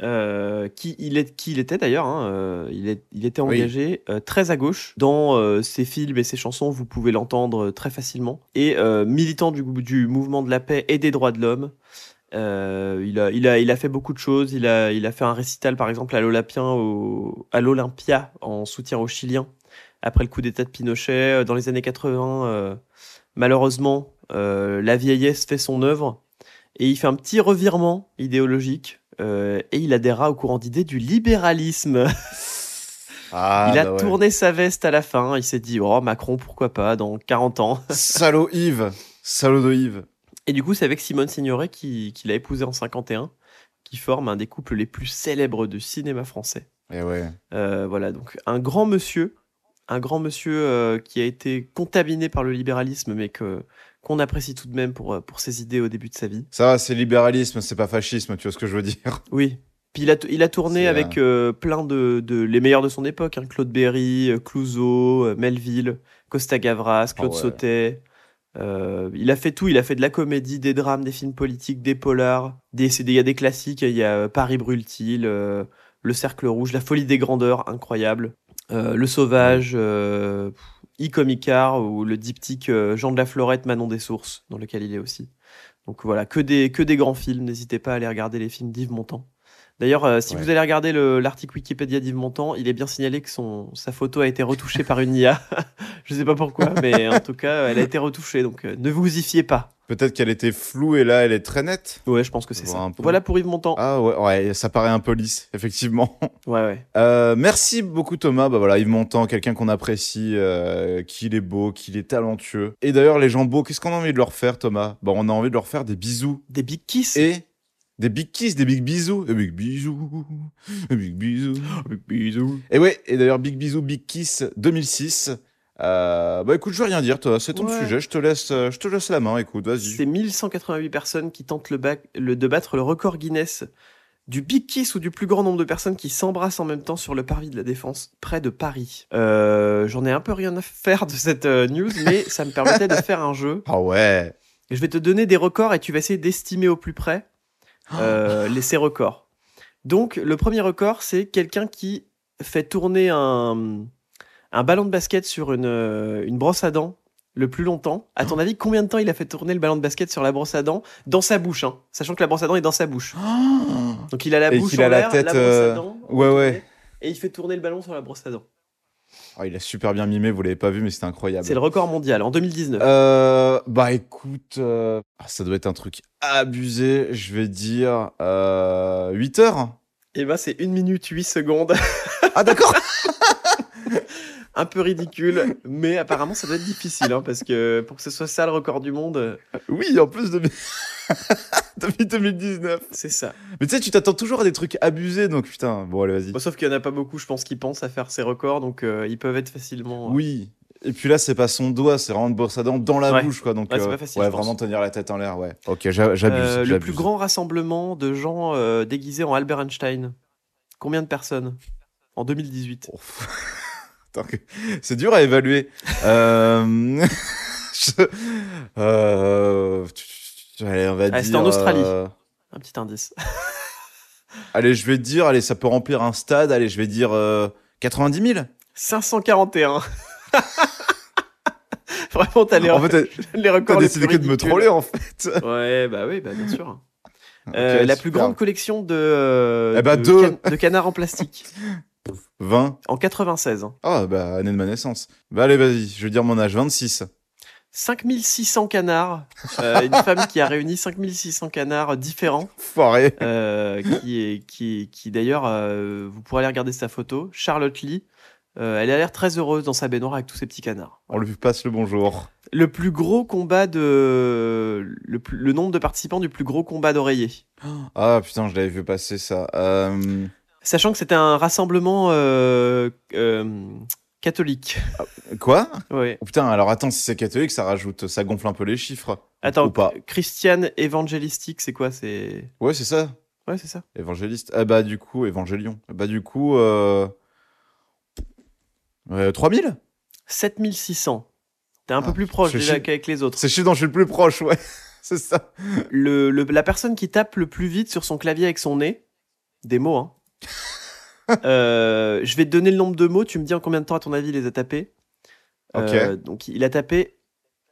Euh, qui, il est, qui il était d'ailleurs, hein, euh, il, est, il était Oui. engagé euh, très à gauche dans euh, ses films et ses chansons, vous pouvez l'entendre très facilement, et militant du, du mouvement de la paix et des droits de l'homme. Il, a, il, a, il a fait beaucoup de choses. Il a, il a fait un récital, par exemple, à l'Olympia, en soutien aux Chiliens après le coup d'État de Pinochet. Dans les années 80, euh, malheureusement, la vieillesse fait son œuvre et il fait un petit revirement idéologique euh, et il adhéra au courant d'idées du libéralisme. *laughs* Ah, il a bah ouais. tourné sa veste à la fin. Il s'est dit, oh, Macron, pourquoi pas, dans 40 ans. *laughs* Salaud Yves Salaud de Yves Et du coup, c'est avec Simone Signoret qui, qui l'a épousé en 51, qui forme un des couples les plus célèbres du cinéma français. Eh ouais. Euh, voilà, donc un grand monsieur, un grand monsieur euh, qui a été contaminé par le libéralisme, mais que qu'on apprécie tout de même pour, euh, pour ses idées au début de sa vie. Ça c'est libéralisme, c'est pas fascisme, tu vois ce que je veux dire *laughs* Oui. Puis il a, il a tourné avec euh, plein de, de les meilleurs de son époque, hein, Claude Berry, euh, Clouseau, euh, Melville, Costa Gavras, Claude ouais. Sautet. Euh, il a fait tout, il a fait de la comédie, des drames, des films politiques, des polars. Des, il y a des classiques, il y a euh, Paris brûle-t-il, euh, Le Cercle Rouge, La Folie des Grandeurs, incroyable. Euh, le Sauvage, euh, E-Comicar ou le diptyque euh, Jean de la Florette, Manon des Sources, dans lequel il est aussi. Donc voilà, que des, que des grands films. N'hésitez pas à aller regarder les films d'Yves Montand. D'ailleurs, euh, si Ouais. vous allez regarder le- l'article Wikipédia d'Yves Montand, il est bien signalé que son, sa photo a été retouchée par une IA. *laughs* Je sais pas pourquoi, mais en tout cas, elle a été retouchée. Donc euh, ne vous y fiez pas. Peut-être qu'elle était floue et là elle est très nette. Ouais, je pense que c'est ça. Voilà pour Yves Montand. Ah ouais, ouais, ça paraît un peu lisse, effectivement. *laughs* Ouais, ouais. Euh, merci beaucoup Thomas. Bah voilà, Yves Montand, quelqu'un qu'on apprécie, euh, qu'il est beau, qu'il est talentueux. Et d'ailleurs, les gens beaux, qu'est-ce qu'on a envie de leur faire, Thomas? Bon, on a envie de leur faire des bisous Des big kiss. et des big kiss, des big bisous, des big bisous, des big bisous. Big bisous. Et ouais, et d'ailleurs, big bisous, big kiss 2006. Euh, bah écoute, je vais rien dire, toi, c'est ton Ouais. sujet. Je te laisse, euh, je te laisse la main. Écoute, vas-y. C'est 1188 personnes qui tentent le bac- le- de battre le record Guinness Du big kiss ou du plus grand nombre de personnes qui s'embrassent en même temps sur le parvis de la Défense, près de Paris. Euh, J'en ai un peu rien à faire de cette euh, news, mais ça me permettait de faire un jeu. Ah ouais. Je vais te donner des records et tu vas essayer d'estimer au plus près euh, *gasps* les, ces records. Donc, le premier record, c'est quelqu'un qui fait tourner un, un ballon de basket sur une, euh, une brosse à dents le plus longtemps. À ton avis, combien de temps il a fait tourner le ballon de basket sur la brosse à dents dans sa bouche, hein, sachant que la brosse à dents est dans sa bouche. Donc il a la Et bouche qu'il en a la tête, brosse à euh, dents, ouais, ouais. Et il fait tourner le ballon sur la brosse à dents. Ah, il a super bien mimé, vous l'avez pas vu, mais c'était incroyable. C'est le record mondial en 2019. Euh, bah écoute, euh, ah, ça doit être un truc abusé. Je vais dire euh, 8 heures. Et ben c'est 1 minute 8 secondes. Ah d'accord. *laughs* Un peu ridicule, mais apparemment ça doit être difficile, hein, parce que pour que ce soit ça le record du monde, euh, oui, en plus de... depuis *laughs* 2019. c'est ça. Mais tu sais, tu t'attends toujours à des trucs abusés, donc putain. Bon allez, vas-y. Bon, sauf qu'il n'y en a pas beaucoup, je pense, qui pensent à faire ces records, donc euh, ils peuvent être facilement. euh, Oui. Et puis là, c'est pas son doigt, c'est vraiment une brosse à dents dans la Ouais. bouche, quoi. Donc, Ouais, c'est euh, pas facile, ouais, vraiment tenir la tête en l'air, ouais. Ok, j'a- j'abuse. Euh, le plus grand rassemblement de gens euh, déguisés en Albert Einstein. Combien de personnes? En 2018. Oh. C'est dur à évaluer. euh... *laughs* je- euh, Allez, on va Ah, dire. en Australie. euh, Un petit indice. *laughs* Allez, je vais dire, allez, ça peut remplir un stade. Allez, je vais dire euh, 90 000. 541. Vraiment, t'as les, En fait, *laughs* les records décidé que de me troller, en fait. Ouais, bah oui, bah bien sûr. Euh, la plus grande collection de, euh, Eh bah, de, deux. can- de canards en plastique. 20. En 96. hein. Ah, bah, année de ma naissance. Bah, allez, vas-y, je vais dire mon âge, 26. 5600 canards. Euh, une femme qui a réuni 5600 canards différents. Foiré. euh, qui est, qui, qui d'ailleurs, euh, vous pourrez aller regarder sa photo. Charlotte Lee. Elle a l'air très heureuse dans sa baignoire avec tous ses petits canards. On lui passe le bonjour. Le plus gros combat de. Le, plus- le nombre de participants du plus gros combat d'oreillers. Ah, putain, je l'avais vu passer ça. Euh... Sachant que c'était un rassemblement euh, euh, catholique. Quoi? Ouais. Oh, Putain, alors attends, si c'est catholique, ça rajoute, ça gonfle un peu les chiffres. Attends, Ou pas. Christian évangélistique, c'est quoi? C'est. Ouais, c'est ça. Ouais, c'est ça. Évangéliste. Ah bah du coup, évangélion. Bah du coup, euh... euh, 3000 7600. T'es un Ah, peu plus proche déjà suis- qu'avec les autres. C'est chiant, je suis le plus proche, ouais. *laughs* c'est ça. Le, le- la personne qui tape le plus vite sur son clavier avec son nez, des mots, hein. *laughs* Euh, je vais te donner le nombre de mots, tu me dis en combien de temps à ton avis il les a tapés. Euh, donc il a tapé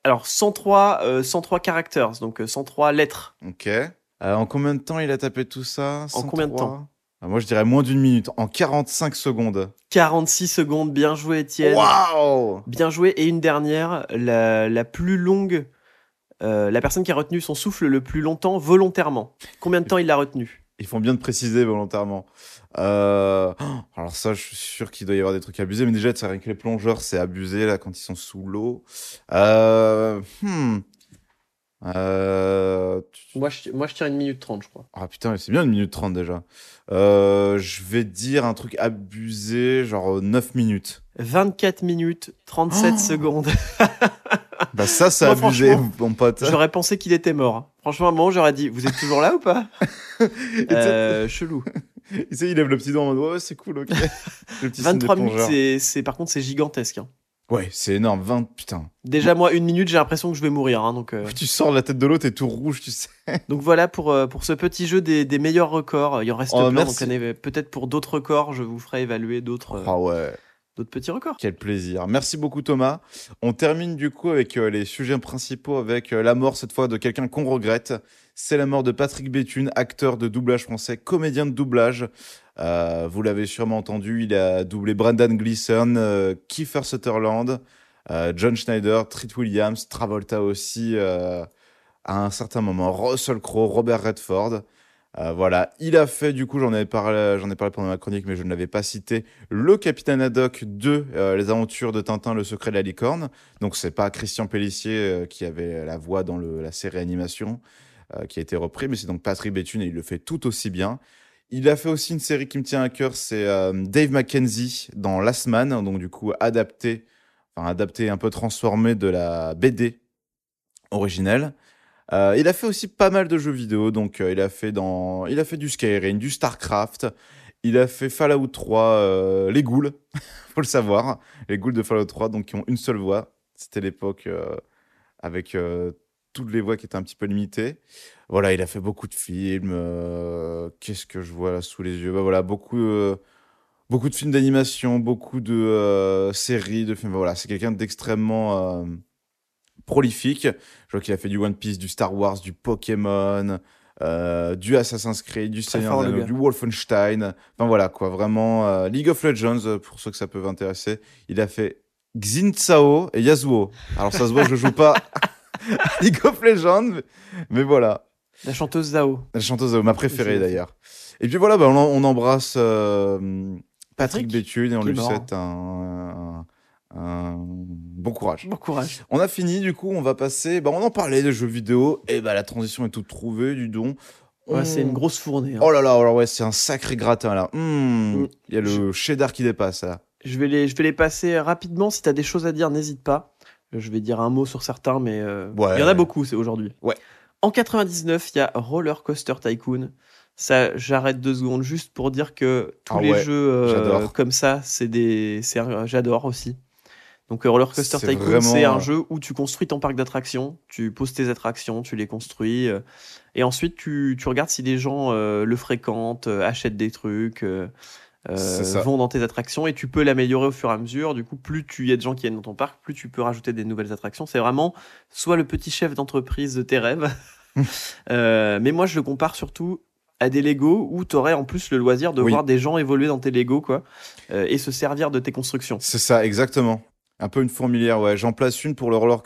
alors 103, euh, 103 characters, donc euh, 103 lettres. Ok. Euh, en combien de temps il a tapé tout ça? En combien de 103? temps? Ah, Moi, je dirais moins d'une minute. En 45 secondes. 46 secondes, bien joué Étienne. Waouh Bien joué. Et une dernière, la, la plus longue, euh, la personne qui a retenu son souffle le plus longtemps volontairement. Combien de temps il l'a retenu Ils font bien de préciser volontairement. Euh, *gasps* Alors ça, je suis sûr qu'il doit y avoir des trucs abusés. Mais déjà, c'est rien que les plongeurs, c'est abusé là quand ils sont sous l'eau. Euh... hmm. Euh... moi je, moi, je tire une minute 30, je crois. Ah putain, mais c'est bien une minute 30 déjà. Euh, je vais dire un truc abusé, genre euh, 9 minutes. 24 minutes, 37 Oh secondes. *laughs* Bah ça, c'est Moi, abusé, mon pote. J'aurais pensé qu'il était mort. Franchement, à un moment, j'aurais dit Vous êtes toujours là ou pas? *laughs* Euh, Chelou. Tu sais, il lève le petit doigt en mode ouais, c'est cool, ok. *laughs* Le petit signe des 23 minutes, c'est, par contre, c'est gigantesque. hein. Ouais, c'est énorme, 20, putain. Déjà, moi, une minute, j'ai l'impression que je vais mourir. hein, donc, euh, *laughs* Tu sors de la tête de l'eau, t'es tout rouge, tu sais. donc voilà pour, euh, pour ce petit jeu des, des meilleurs records. Il en reste Oh, plein. merci. Donc, on est- peut-être pour d'autres records, je vous ferai évaluer d'autres, euh, Ah ouais. D'autres petits records. Quel plaisir. Merci beaucoup Thomas. On termine du coup avec euh, les sujets principaux avec euh, la mort cette fois de quelqu'un qu'on regrette. C'est la mort de Patrick Béthune, acteur de doublage français, comédien de doublage. Euh, vous l'avez sûrement entendu, il a doublé Brendan Gleeson, Kiefer Sutherland, John Schneider, Treat Williams, Travolta aussi à un certain moment, Russell Crowe, Robert Redford. Euh, voilà, il a fait du coup, j'en ai parlé, j'en ai parlé pendant ma chronique, mais je ne l'avais pas cité, le capitaine Haddock de euh, Les Aventures de Tintin, Le Secret de la Licorne. Donc c'est pas Christian Pellissier euh, qui avait la voix dans la série animation qui a été repris, mais c'est donc Patrick Béthune et il le fait tout aussi bien. Il a fait aussi une série qui me tient à cœur, c'est Dave Mackenzie dans Last Man, donc du coup adapté, enfin adapté un peu transformé de la BD originelle. Euh, il a fait aussi pas mal de jeux vidéo, donc euh, il a fait dans, il a fait du Skyrim, du Starcraft, il a fait Fallout 3, euh, les ghouls, *laughs* faut le savoir, les ghouls de Fallout 3, donc qui ont une seule voix. C'était l'époque avec toutes les voix qui étaient un petit peu limitées. Voilà, il a fait beaucoup de films. Qu'est-ce que je vois là sous les yeux? Bah voilà, beaucoup, beaucoup de films d'animation, beaucoup de séries, de films. Voilà, c'est quelqu'un d'extrêmement prolifique. Je vois qu'il a fait du One Piece, du Star Wars, du Pokémon, euh, du Assassin's Creed, du Très Seigneur du Wolfenstein. Enfin voilà quoi, vraiment euh, League of Legends euh, pour ceux que ça peut intéresser. Il a fait Xin Tsao et Yasuo. Alors ça se voit, je joue pas *laughs* League of Legends, mais, voilà. La chanteuse Zao. La chanteuse ma préférée d'ailleurs. Et puis voilà, bah, on, on embrasse euh, Patrick Patrick, Béthune et on lui souhaite un, un- un bon courage. Bon courage. On a fini, du coup, on va passer. Bah, on en parlait de jeux vidéo, et bah, la transition est toute trouvée, du don. Ouais, On- c'est une grosse fournée. hein. Oh là là, alors ouais, c'est un sacré gratin là. Hmm, Mm. Il y a le cheddar qui dépasse là. Je vais les, je vais les passer rapidement. Si tu as des choses à dire, n'hésite pas. Je vais dire un mot sur certains, mais euh, Ouais. il y en a beaucoup c'est aujourd'hui. Ouais. En 99, il y a Roller Coaster Tycoon. Ça, j'arrête deux secondes juste pour dire que tous Ah les ouais, jeux euh, comme ça, c'est des, j'adore aussi. Donc euh, Roller Coaster Tycoon, vraiment- c'est un jeu où tu construis ton parc d'attractions, tu poses tes attractions, tu les construis, euh, et ensuite tu, tu regardes si des gens euh, le fréquentent, euh, achètent des trucs. vont dans tes attractions et tu peux l'améliorer au fur et à mesure. Du coup, plus tu y a de gens qui viennent dans ton parc, plus tu peux rajouter des nouvelles attractions. C'est vraiment soit le petit chef d'entreprise de tes rêves. *laughs* Mais moi, je le compare surtout à des Lego où tu aurais en plus le loisir de Oui. voir des gens évoluer dans tes Lego quoi, euh, et se servir de tes constructions. C'est ça, exactement. Un peu une fourmilière, ouais. J'en place une pour le Roller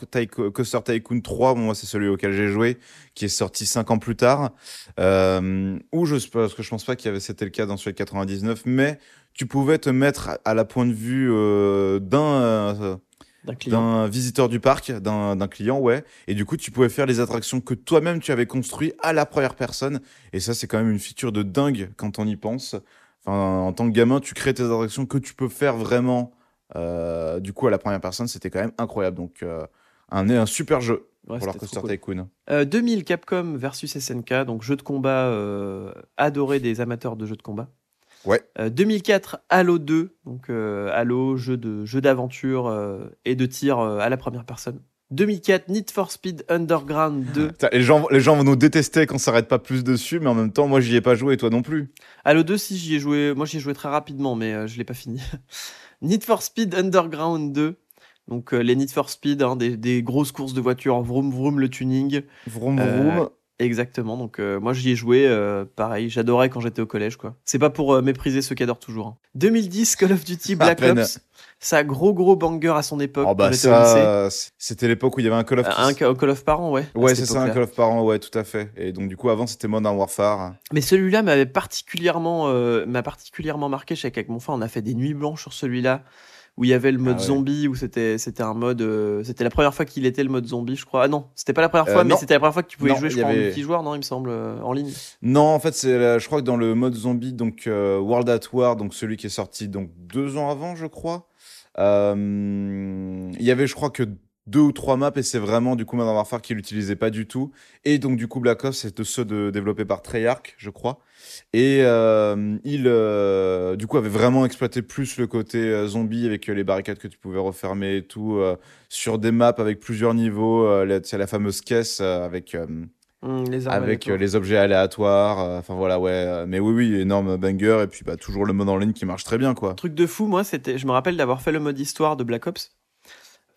Coaster Tycoon 3. Bon, moi, c'est celui auquel j'ai joué, qui est sorti 5 ans plus tard. Euh, ou je, parce que je pense pas qu'il y avait, c'était le cas dans celui de 99, mais tu pouvais te mettre à- la point de vue euh, d'un, euh, D'un visiteur du parc, d'un d'un client, ouais. Et du coup, tu pouvais faire les attractions que toi-même tu avais construites à la première personne. Et ça, c'est quand même une feature de dingue quand on y pense. Enfin, en tant que gamin, tu crées tes attractions que tu peux faire vraiment. Euh, du coup, à la première personne, c'était quand même incroyable. Donc, euh, un, un super jeu Ouais, pour leur Coaster cool. Tycoon. Euh, 2000 Capcom versus SNK, donc jeu de combat euh, adoré des amateurs de jeux de combat. Ouais. Euh, 2004 Halo 2, donc euh, Halo jeu de jeu d'aventure euh, et de tir euh, à la première personne. 2004 Need for Speed Underground 2. *laughs* Putain, Les gens, les gens vont nous détester quand on s'arrête pas plus dessus, mais en même temps, moi, j'y ai pas joué et toi non plus. Halo 2 si j'y ai joué, moi j'y ai joué très rapidement mais euh, je l'ai pas fini. Need for Speed Underground 2. Donc euh, les Need for Speed, hein, des, des grosses courses de voitures, vroom vroom le tuning. Vroom, Euh, vroom. Exactement, donc euh, moi j'y ai joué, euh, pareil, j'adorais quand j'étais au collège, quoi. C'est pas pour euh, mépriser ceux qui adorent toujours. hein. 2010, Call of Duty *laughs* Black peine. Ops, ça gros gros banger à son époque, Oh, quand bah, j'étais au lycée. ça, c'était l'époque où il y avait un Call of Un, ca- Call of par an, ouais. à Ouais, cette c'est ça, un époque-là. Call of par an, ouais, tout à fait. Et donc, du coup, avant, c'était Modern Warfare. Mais celui-là m'avait particulièrement, euh, m'a particulièrement marqué. Je sais qu'avec mon frère, on a fait des nuits blanches sur celui-là, où il y avait le mode Ah ouais. zombie, où c'était, c'était un mode, euh, c'était la première fois qu'il était le mode zombie, je crois. Ah non, c'était pas la première Euh, fois, mais c'était la première fois que tu pouvais Non, jouer, je crois, en avait- multijoueur, non, il me semble, euh, en ligne. Non, en fait, c'est, je crois que dans le mode zombie, donc euh, World at War, donc celui qui est sorti donc deux ans avant, je crois, euh, il y avait, je crois que deux ou trois maps et c'est vraiment du coup Modern Warfare qui l'utilisait pas du tout. Et donc du coup Black Ops, c'est de ceux de, développés par Treyarch, je crois. Et euh, il, euh, du coup, avait vraiment exploité plus le côté euh, zombie avec les barricades que tu pouvais refermer et tout, sur des maps avec plusieurs niveaux. La, c'est la fameuse caisse avec Hum, les avec les objets aléatoires. Enfin voilà, ouais. mais oui, oui, énorme banger. Et puis bah, toujours le mode en ligne qui marche très bien, quoi. truc de fou, moi, c'était, je me rappelle d'avoir fait le mode histoire de Black Ops.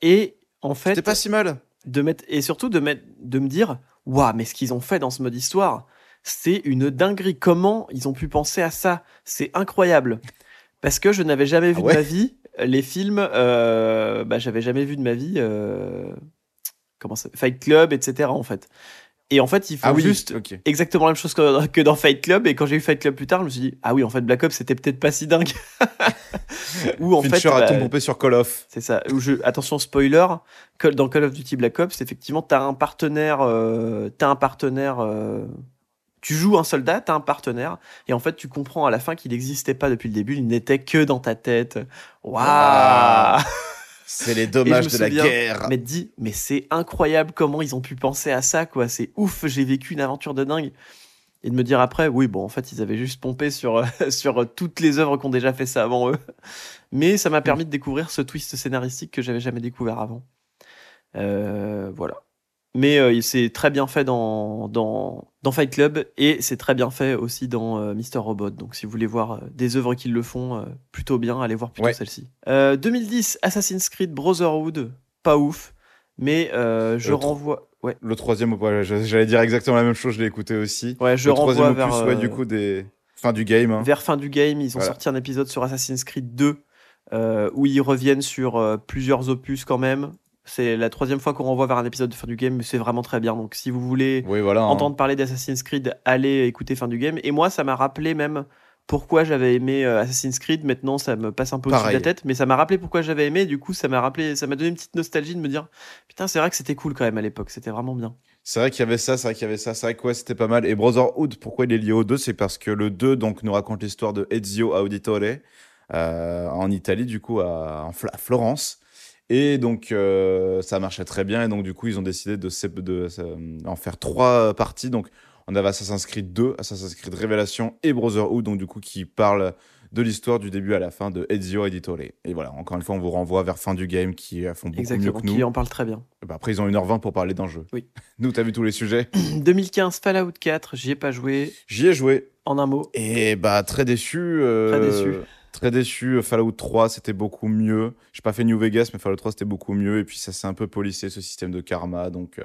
Et en fait, C'était pas si mal. de mettre, et surtout de, mettre, de me dire, waouh, mais ce qu'ils ont fait dans ce mode histoire, c'est une dinguerie. Comment ils ont pu penser à ça? C'est incroyable. Parce que je n'avais jamais vu Ah ouais de ma vie les films, euh, bah, j'avais jamais vu de ma vie, euh, comment ça, Fight Club, etc. en fait. Et en fait, ils font Ah oui, juste exactement la même chose que, que dans Fight Club. Et quand j'ai eu Fight Club plus tard, je me suis dit, ah oui, en fait, Black Ops, c'était peut-être pas si dingue. *laughs* Ou en fait, Fincher a bah, ton pompé sur Call of. c'est ça. Je, attention, spoiler, dans Call of Duty Black Ops, effectivement, t'as un partenaire, euh, t'as un partenaire, euh, tu joues un soldat, t'as un partenaire, et en fait, tu comprends à la fin qu'il n'existait pas depuis le début, il n'était que dans ta tête. Waouh! Ah. *laughs* C'est les dommages de la guerre. Mais dit, mais c'est incroyable comment ils ont pu penser à ça, quoi. C'est ouf, j'ai vécu une aventure de dingue. Et de me dire après, oui, bon, en fait, ils avaient juste pompé sur, *laughs* sur toutes les œuvres qui ont déjà fait ça avant eux. Mais ça m'a permis de découvrir ce twist scénaristique que j'avais jamais découvert avant. Euh, voilà. Mais euh, c'est très bien fait dans, dans, dans Fight Club et c'est très bien fait aussi dans euh, Mr. Robot. Donc si vous voulez voir euh, des œuvres qui le font euh, plutôt bien, allez voir plutôt Ouais. celle-ci. Euh, 2010, Assassin's Creed Brotherhood, pas ouf, mais euh, je renvoie. Ouais, Le troisième, ouais, j'allais dire exactement la même chose, je l'ai écouté aussi. ouais, je le renvoie troisième vers, opus, ouais, euh, du coup, des... fin du game. hein. vers fin du game. Ils ont Voilà. sorti un épisode sur Assassin's Creed 2 euh, où ils reviennent sur euh, plusieurs opus quand même. C'est la troisième fois qu'on renvoie vers un épisode de fin du game, mais c'est vraiment très bien. Donc si vous voulez Oui, voilà. hein. entendre parler d'Assassin's Creed, allez écouter fin du game. Et moi, ça m'a rappelé même pourquoi j'avais aimé euh, Assassin's Creed. Maintenant, ça me passe un peu au-dessus de la tête, mais ça m'a rappelé pourquoi j'avais aimé. Du coup, ça m'a rappelé, ça m'a donné une petite nostalgie de me dire, putain, c'est vrai que c'était cool quand même à l'époque. C'était vraiment bien. C'est vrai qu'il y avait ça, c'est vrai qu'il y avait ça, c'est vrai que ouais, c'était pas mal. Et Brotherhood, pourquoi il est lié au 2 C'est parce que le 2 donc, nous raconte l'histoire de Ezio Auditore euh, en Italie, du coup, à Florence. Et donc, euh, ça marchait très bien. Et donc, du coup, ils ont décidé de, euh, en faire trois parties. Donc, on avait Assassin's Creed 2, Assassin's Creed Révélation et Brotherhood, donc, du coup, qui parlent de l'histoire du début à la fin de Ezio Auditore. Et voilà, encore une fois, on vous renvoie vers fin du game qui euh, font beaucoup Exactement. mieux que nous. Qui en parle très bien. Bah, après, ils ont 1h20 pour parler d'un jeu. Oui. *laughs* Nous, t'as vu tous les sujets *clears throat* 2015, Fallout 4, j'y ai pas joué. J'y ai joué. En un mot, Et bah, très déçu. euh, Très déçu. Très déçu. Fallout 3, c'était beaucoup mieux. J'ai pas fait New Vegas, mais Fallout 3, c'était beaucoup mieux. Et puis, ça s'est un peu polissé, ce système de karma. Donc, euh,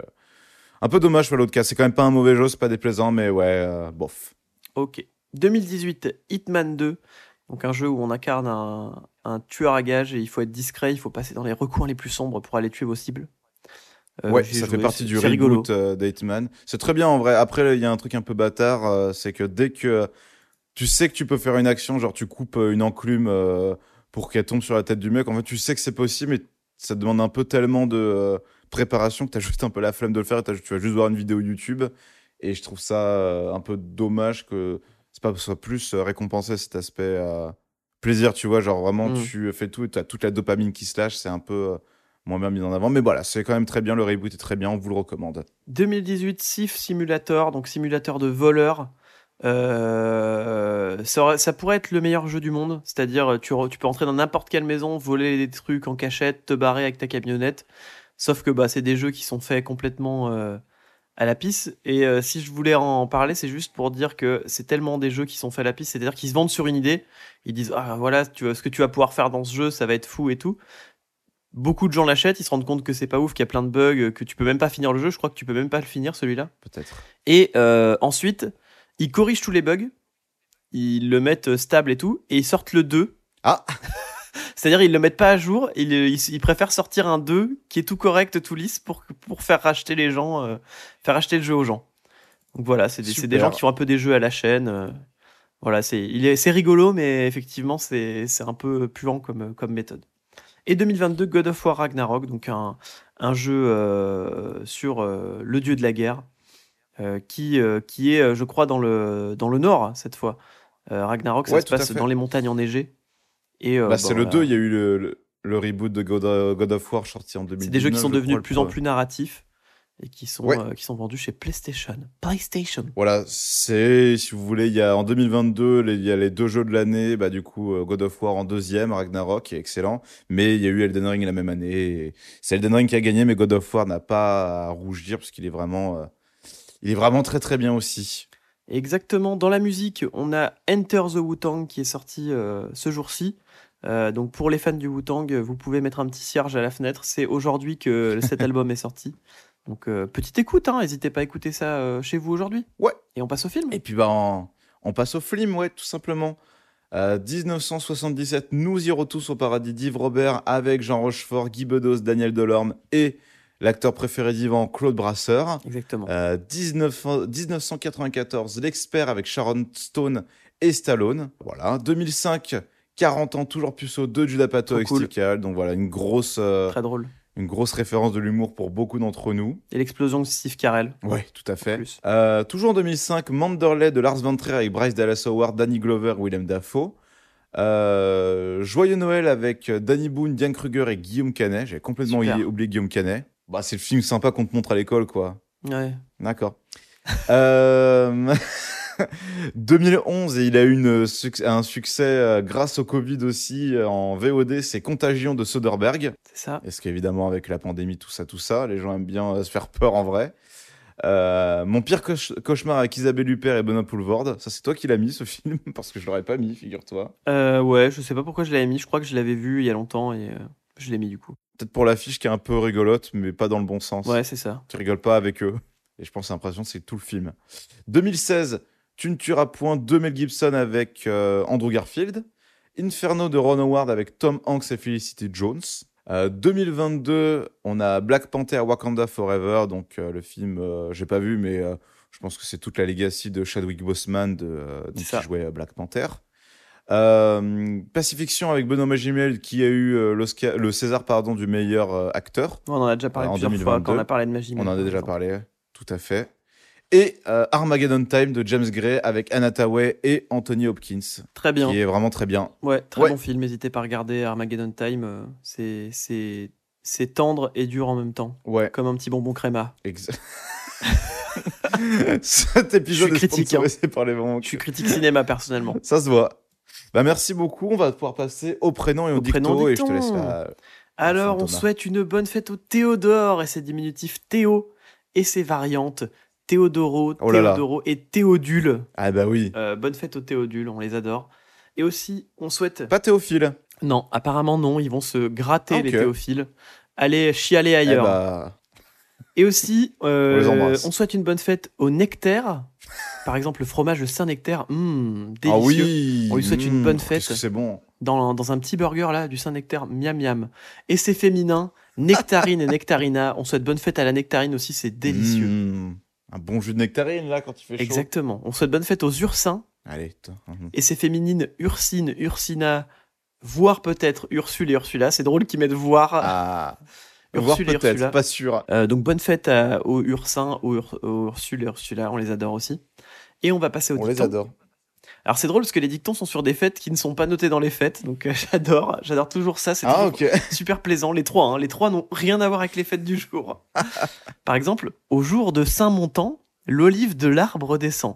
un peu dommage, Fallout 4. C'est quand même pas un mauvais jeu, c'est pas déplaisant, mais ouais, euh, bof. ok. 2018, Hitman 2. Donc un jeu où on incarne un, un tueur à gages et il faut être discret, il faut passer dans les recoins les plus sombres pour aller tuer vos cibles. Euh, ouais, ça fait partie du reboot euh, d'Hitman. C'est très bien en vrai. Après, il y a un truc un peu bâtard, euh, c'est que dès que tu sais que tu peux faire une action, genre tu coupes euh, une enclume euh, pour qu'elle tombe sur la tête du mec, en fait, tu sais que c'est possible, mais ça te demande un peu tellement de euh, préparation que tu as juste un peu la flemme de le faire et tu vas juste voir une vidéo YouTube. Et je trouve ça euh, un peu dommage que c'est pas soit plus récompensé cet aspect plaisir, tu vois, genre vraiment Mm. tu fais tout et tu as toute la dopamine qui se lâche, c'est un peu moins bien mis en avant. Mais voilà, c'est quand même très bien, le reboot est très bien, on vous le recommande. 2018, Sif Simulator, donc simulateur de voleur. Euh, ça, pourrait être le meilleur jeu du monde, c'est-à-dire tu, re- tu peux entrer dans n'importe quelle maison, voler des trucs en cachette, te barrer avec ta camionnette. Sauf que bah, c'est des jeux qui sont faits complètement euh, à la pisse. Et euh, si je voulais en parler, c'est juste pour dire que c'est tellement des jeux qui sont faits à la pisse, c'est-à-dire qu'ils se vendent sur une idée. Ils disent ah voilà, tu vois, ce que tu vas pouvoir faire dans ce jeu, ça va être fou et tout. Beaucoup de gens l'achètent, ils se rendent compte que c'est pas ouf, qu'il y a plein de bugs, que tu peux même pas finir le jeu. Je crois que tu peux même pas le finir celui-là. Peut-être. Et euh, ensuite, ils corrigent tous les bugs, ils le mettent stable et tout, et ils sortent le 2. Ah *laughs* C'est-à-dire, ils le mettent pas à jour, ils, ils, ils préfèrent sortir un 2 qui est tout correct, tout lisse, pour, pour faire racheter les gens, euh, faire acheter le jeu aux gens. Donc voilà, c'est des, des gens qui font un peu des jeux à la chaîne. euh, voilà, c'est il est, c'est rigolo, mais effectivement, c'est un peu puant comme, comme méthode. Et 2022, God of War Ragnarok, donc un, un jeu euh, sur euh, le dieu de la guerre, euh, qui, euh, qui est, euh, je crois, dans le, dans le nord cette fois. Euh, Ragnarok, ça Ouais, se passe dans les montagnes enneigées. Et, euh, Bah, c'est le voilà. 2, il y a eu le, le, le reboot de God, of- God of War sorti en 2019. C'est des jeux qui sont je devenus de plus en plus narratifs et qui sont, Ouais. euh, qui sont vendus chez PlayStation. PlayStation. Voilà, c'est, si vous voulez, il y a en 2022, les- il y a les deux jeux de l'année, bah, du coup, euh, God of War en deuxième, Ragnarok, qui est excellent, mais il y a eu Elden Ring la même année, c'est Elden Ring qui a gagné, mais God of War n'a pas à rougir, parce qu'il est vraiment, euh, il est vraiment très très bien aussi. Exactement. Dans la musique, on a Enter the Wu-Tang qui est sorti euh, ce jour-ci. Euh, donc pour les fans du Wu-Tang, vous pouvez mettre un petit cierge à la fenêtre. C'est aujourd'hui que *laughs* cet album est sorti. Donc euh, petite écoute, hein. n'hésitez pas à écouter ça chez vous aujourd'hui. Ouais. Et on passe au film. Et puis, bah, on, on passe au film, ouais, tout simplement. Euh, 1977, nous irons tous au paradis d'Yves Robert avec Jean Rochefort, Guy Bedos, Daniel Delorme et l'acteur préféré d'Yvan, Claude Brasseur. Exactement. Euh, 19 1994, L'expert avec Sharon Stone et Stallone. Voilà. 2005, 40 ans, toujours puceau de Judas Pato avec cool. Donc voilà, une grosse, euh, Très drôle. une grosse référence de l'humour pour beaucoup d'entre nous. Et l'explosion de Steve Carell. Ouais, tout à fait. Euh, toujours en 2005, Manderley de Lars von Trier avec Bryce Dallas Howard, Danny Glover, Willem Dafoe. Euh, Joyeux Noël avec Danny Boone, Diane Kruger et Guillaume Canet. J'avais complètement Super. oublié Guillaume Canet. Bah, c'est le film sympa qu'on te montre à l'école, quoi. Ouais. D'accord. *laughs* Euh, *laughs* 2011, et il a eu une un succès euh, grâce au Covid aussi euh, en VOD, c'est Contagion de Soderbergh. C'est ça. Est-ce qu'évidemment, avec la pandémie, tout ça, tout ça, les gens aiment bien euh, se faire peur en vrai. Euh, mon pire cauch- cauchemar avec Isabelle Huppert et Benoît Poulvorde, ça c'est toi qui l'as mis ce film, *laughs* parce que je l'aurais pas mis, figure-toi. Euh, ouais, je sais pas pourquoi je l'avais mis. Je crois que je l'avais vu il y a longtemps et euh, je l'ai mis du coup. Peut-être pour l'affiche qui est un peu rigolote, mais pas dans le bon sens. Ouais, c'est ça. Tu rigoles pas avec eux. Et je pense que l'impression c'est tout le film. 2016, Tu ne tueras point de Mel Gibson avec euh, Andrew Garfield. Inferno de Ron Howard avec Tom Hanks et Felicity Jones. Euh, 2022, on a Black Panther Wakanda Forever, donc euh, le film, euh, j'ai pas vu, mais euh, je pense que c'est toute la legacy de Chadwick Boseman de, euh, qui jouait euh, Black Panther. Euh, Pacifiction avec Benoît Magimel qui a eu euh, le César pardon, du meilleur euh, acteur. On en a déjà parlé En plusieurs fois 2022. quand on a parlé de magie. On en a déjà parlé, tout à fait. Et euh, Armageddon Time de James Gray avec Anna Tawai et Anthony Hopkins, Très bien. qui est vraiment très bien. Ouais, très Ouais. bon film. N'hésitez pas à regarder Armageddon Time. C'est c'est c'est tendre et dur en même temps, Ouais, comme un petit bonbon créma. ex- *laughs* *laughs* Cet épisode Je suis est critique, hein. par les. Je suis critique cinéma personnellement. Ça se voit. Bah merci beaucoup. On va pouvoir passer au prénom et au, Au prénom dicto, et je te dicton. laisse la- Alors, on souhaite une bonne fête au Théodore et ses diminutifs Théo et ses variantes Théodoro, Oh là là. Théodoro et Théodule. Ah bah oui. Euh, bonne fête au Théodule, on les adore. Et aussi, on souhaite. Pas Théophile. Non, apparemment non, ils vont se gratter Ok. les Théophiles. Allez chialer Eh ailleurs. bah, Et aussi, *laughs* euh, On embrasse. on souhaite une bonne fête au nectar. Par exemple, le fromage de Saint-Nectaire, mmh, ah délicieux. oui. On lui souhaite une bonne qu'est-ce fête. C'est bon. Dans, dans un petit burger là, du Saint-Nectaire, miam miam. Et c'est féminin, nectarine et nectarina. On souhaite bonne fête à la nectarine aussi, c'est délicieux. Mmh. Un bon jus de nectarine là quand il fait chaud. Exactement. On souhaite bonne fête aux ursins. Allez. toi. Mhm. Et c'est féminine, ursine, ursina, voire peut-être Ursule et Ursula. C'est drôle qu'ils mettent voir. Ah. Ursule Voir et peut-être, Ursula. pas sûr. Euh, donc bonne fête à- aux ursins, aux, Ur- aux Ursule et Ursula. On les adore aussi. Et on va passer aux On les dictons. adore. Alors c'est drôle parce que les dictons sont sur des fêtes qui ne sont pas notées dans les fêtes. Donc euh, *laughs* j'adore, j'adore toujours ça. C'est Ah toujours ok. *laughs* super plaisant. Les trois, hein. les trois n'ont rien à voir avec les fêtes du jour. *laughs* Par exemple, au jour de Saint-Montant, l'olive de l'arbre descend.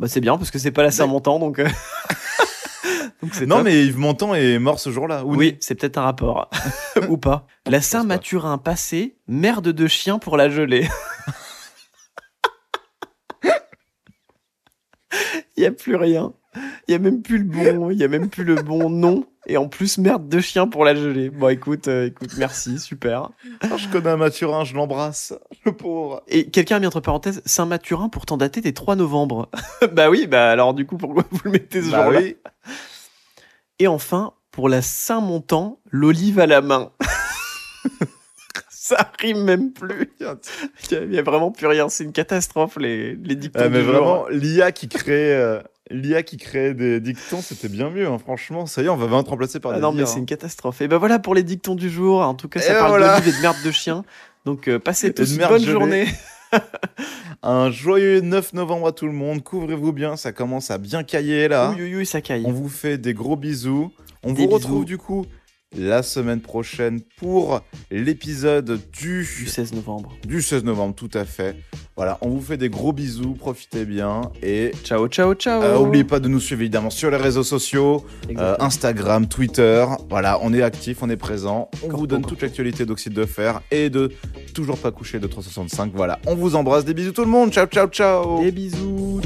Bah c'est bien parce que c'est pas la Saint-Montant, donc. euh, donc Non top. mais Yves Montand est mort ce jour-là. Ou Oui, c'est peut-être un rapport. *laughs* Ou pas. La Saint-Mathurin passée, merde de chien pour la gelée. *laughs* Il y a plus rien. Il y a même plus le bon, il y a même plus le bon *laughs* nom et en plus merde de chien pour la gelée. Bon écoute, euh, écoute, merci, super. Ah, je connais un Mathurin, je l'embrasse. Le pauvre. Et quelqu'un a mis entre parenthèses Saint-Mathurin pourtant daté des 3 novembre. bah oui, bah alors du coup pourquoi vous le mettez ce Bah jour-là? oui. Et enfin, pour la Saint-Montant, l'olive à la main. *laughs* Ça rime même plus. Il n'y a, vraiment plus rien. C'est une catastrophe, les, les dictons Ah, mais vraiment, l'IA qui crée, euh, l'IA qui crée des dictons, c'était bien mieux. hein, franchement, ça y est, on va vraiment te remplacer par Ah des non, mais c'est hein. une catastrophe. Et ben voilà pour les dictons du jour. En tout cas, ça Et parle voilà. d'olive et de merde de chien. Donc, euh, passez tous une bonne journée. *laughs* *laughs* Un joyeux 9 novembre à tout le monde. Couvrez-vous bien, ça commence à bien cailler là. Oui, oui, oui, ça caille. On vous fait des gros bisous. On Des vous retrouve du coup la semaine prochaine pour l'épisode du, Du 16 novembre. du 16 novembre, tout à fait. Voilà, on vous fait des gros bisous, profitez bien et Ciao, ciao, ciao. euh, n'oubliez pas de nous suivre évidemment sur les réseaux sociaux, euh. Instagram, Twitter. Voilà, on est actif, on est présent. On Corpo, vous donne corpo. toute l'actualité d'Oxyde de Fer et de toujours pas coucher de 365. Voilà, on vous embrasse, des bisous tout le monde. Ciao, ciao, ciao. Des bisous.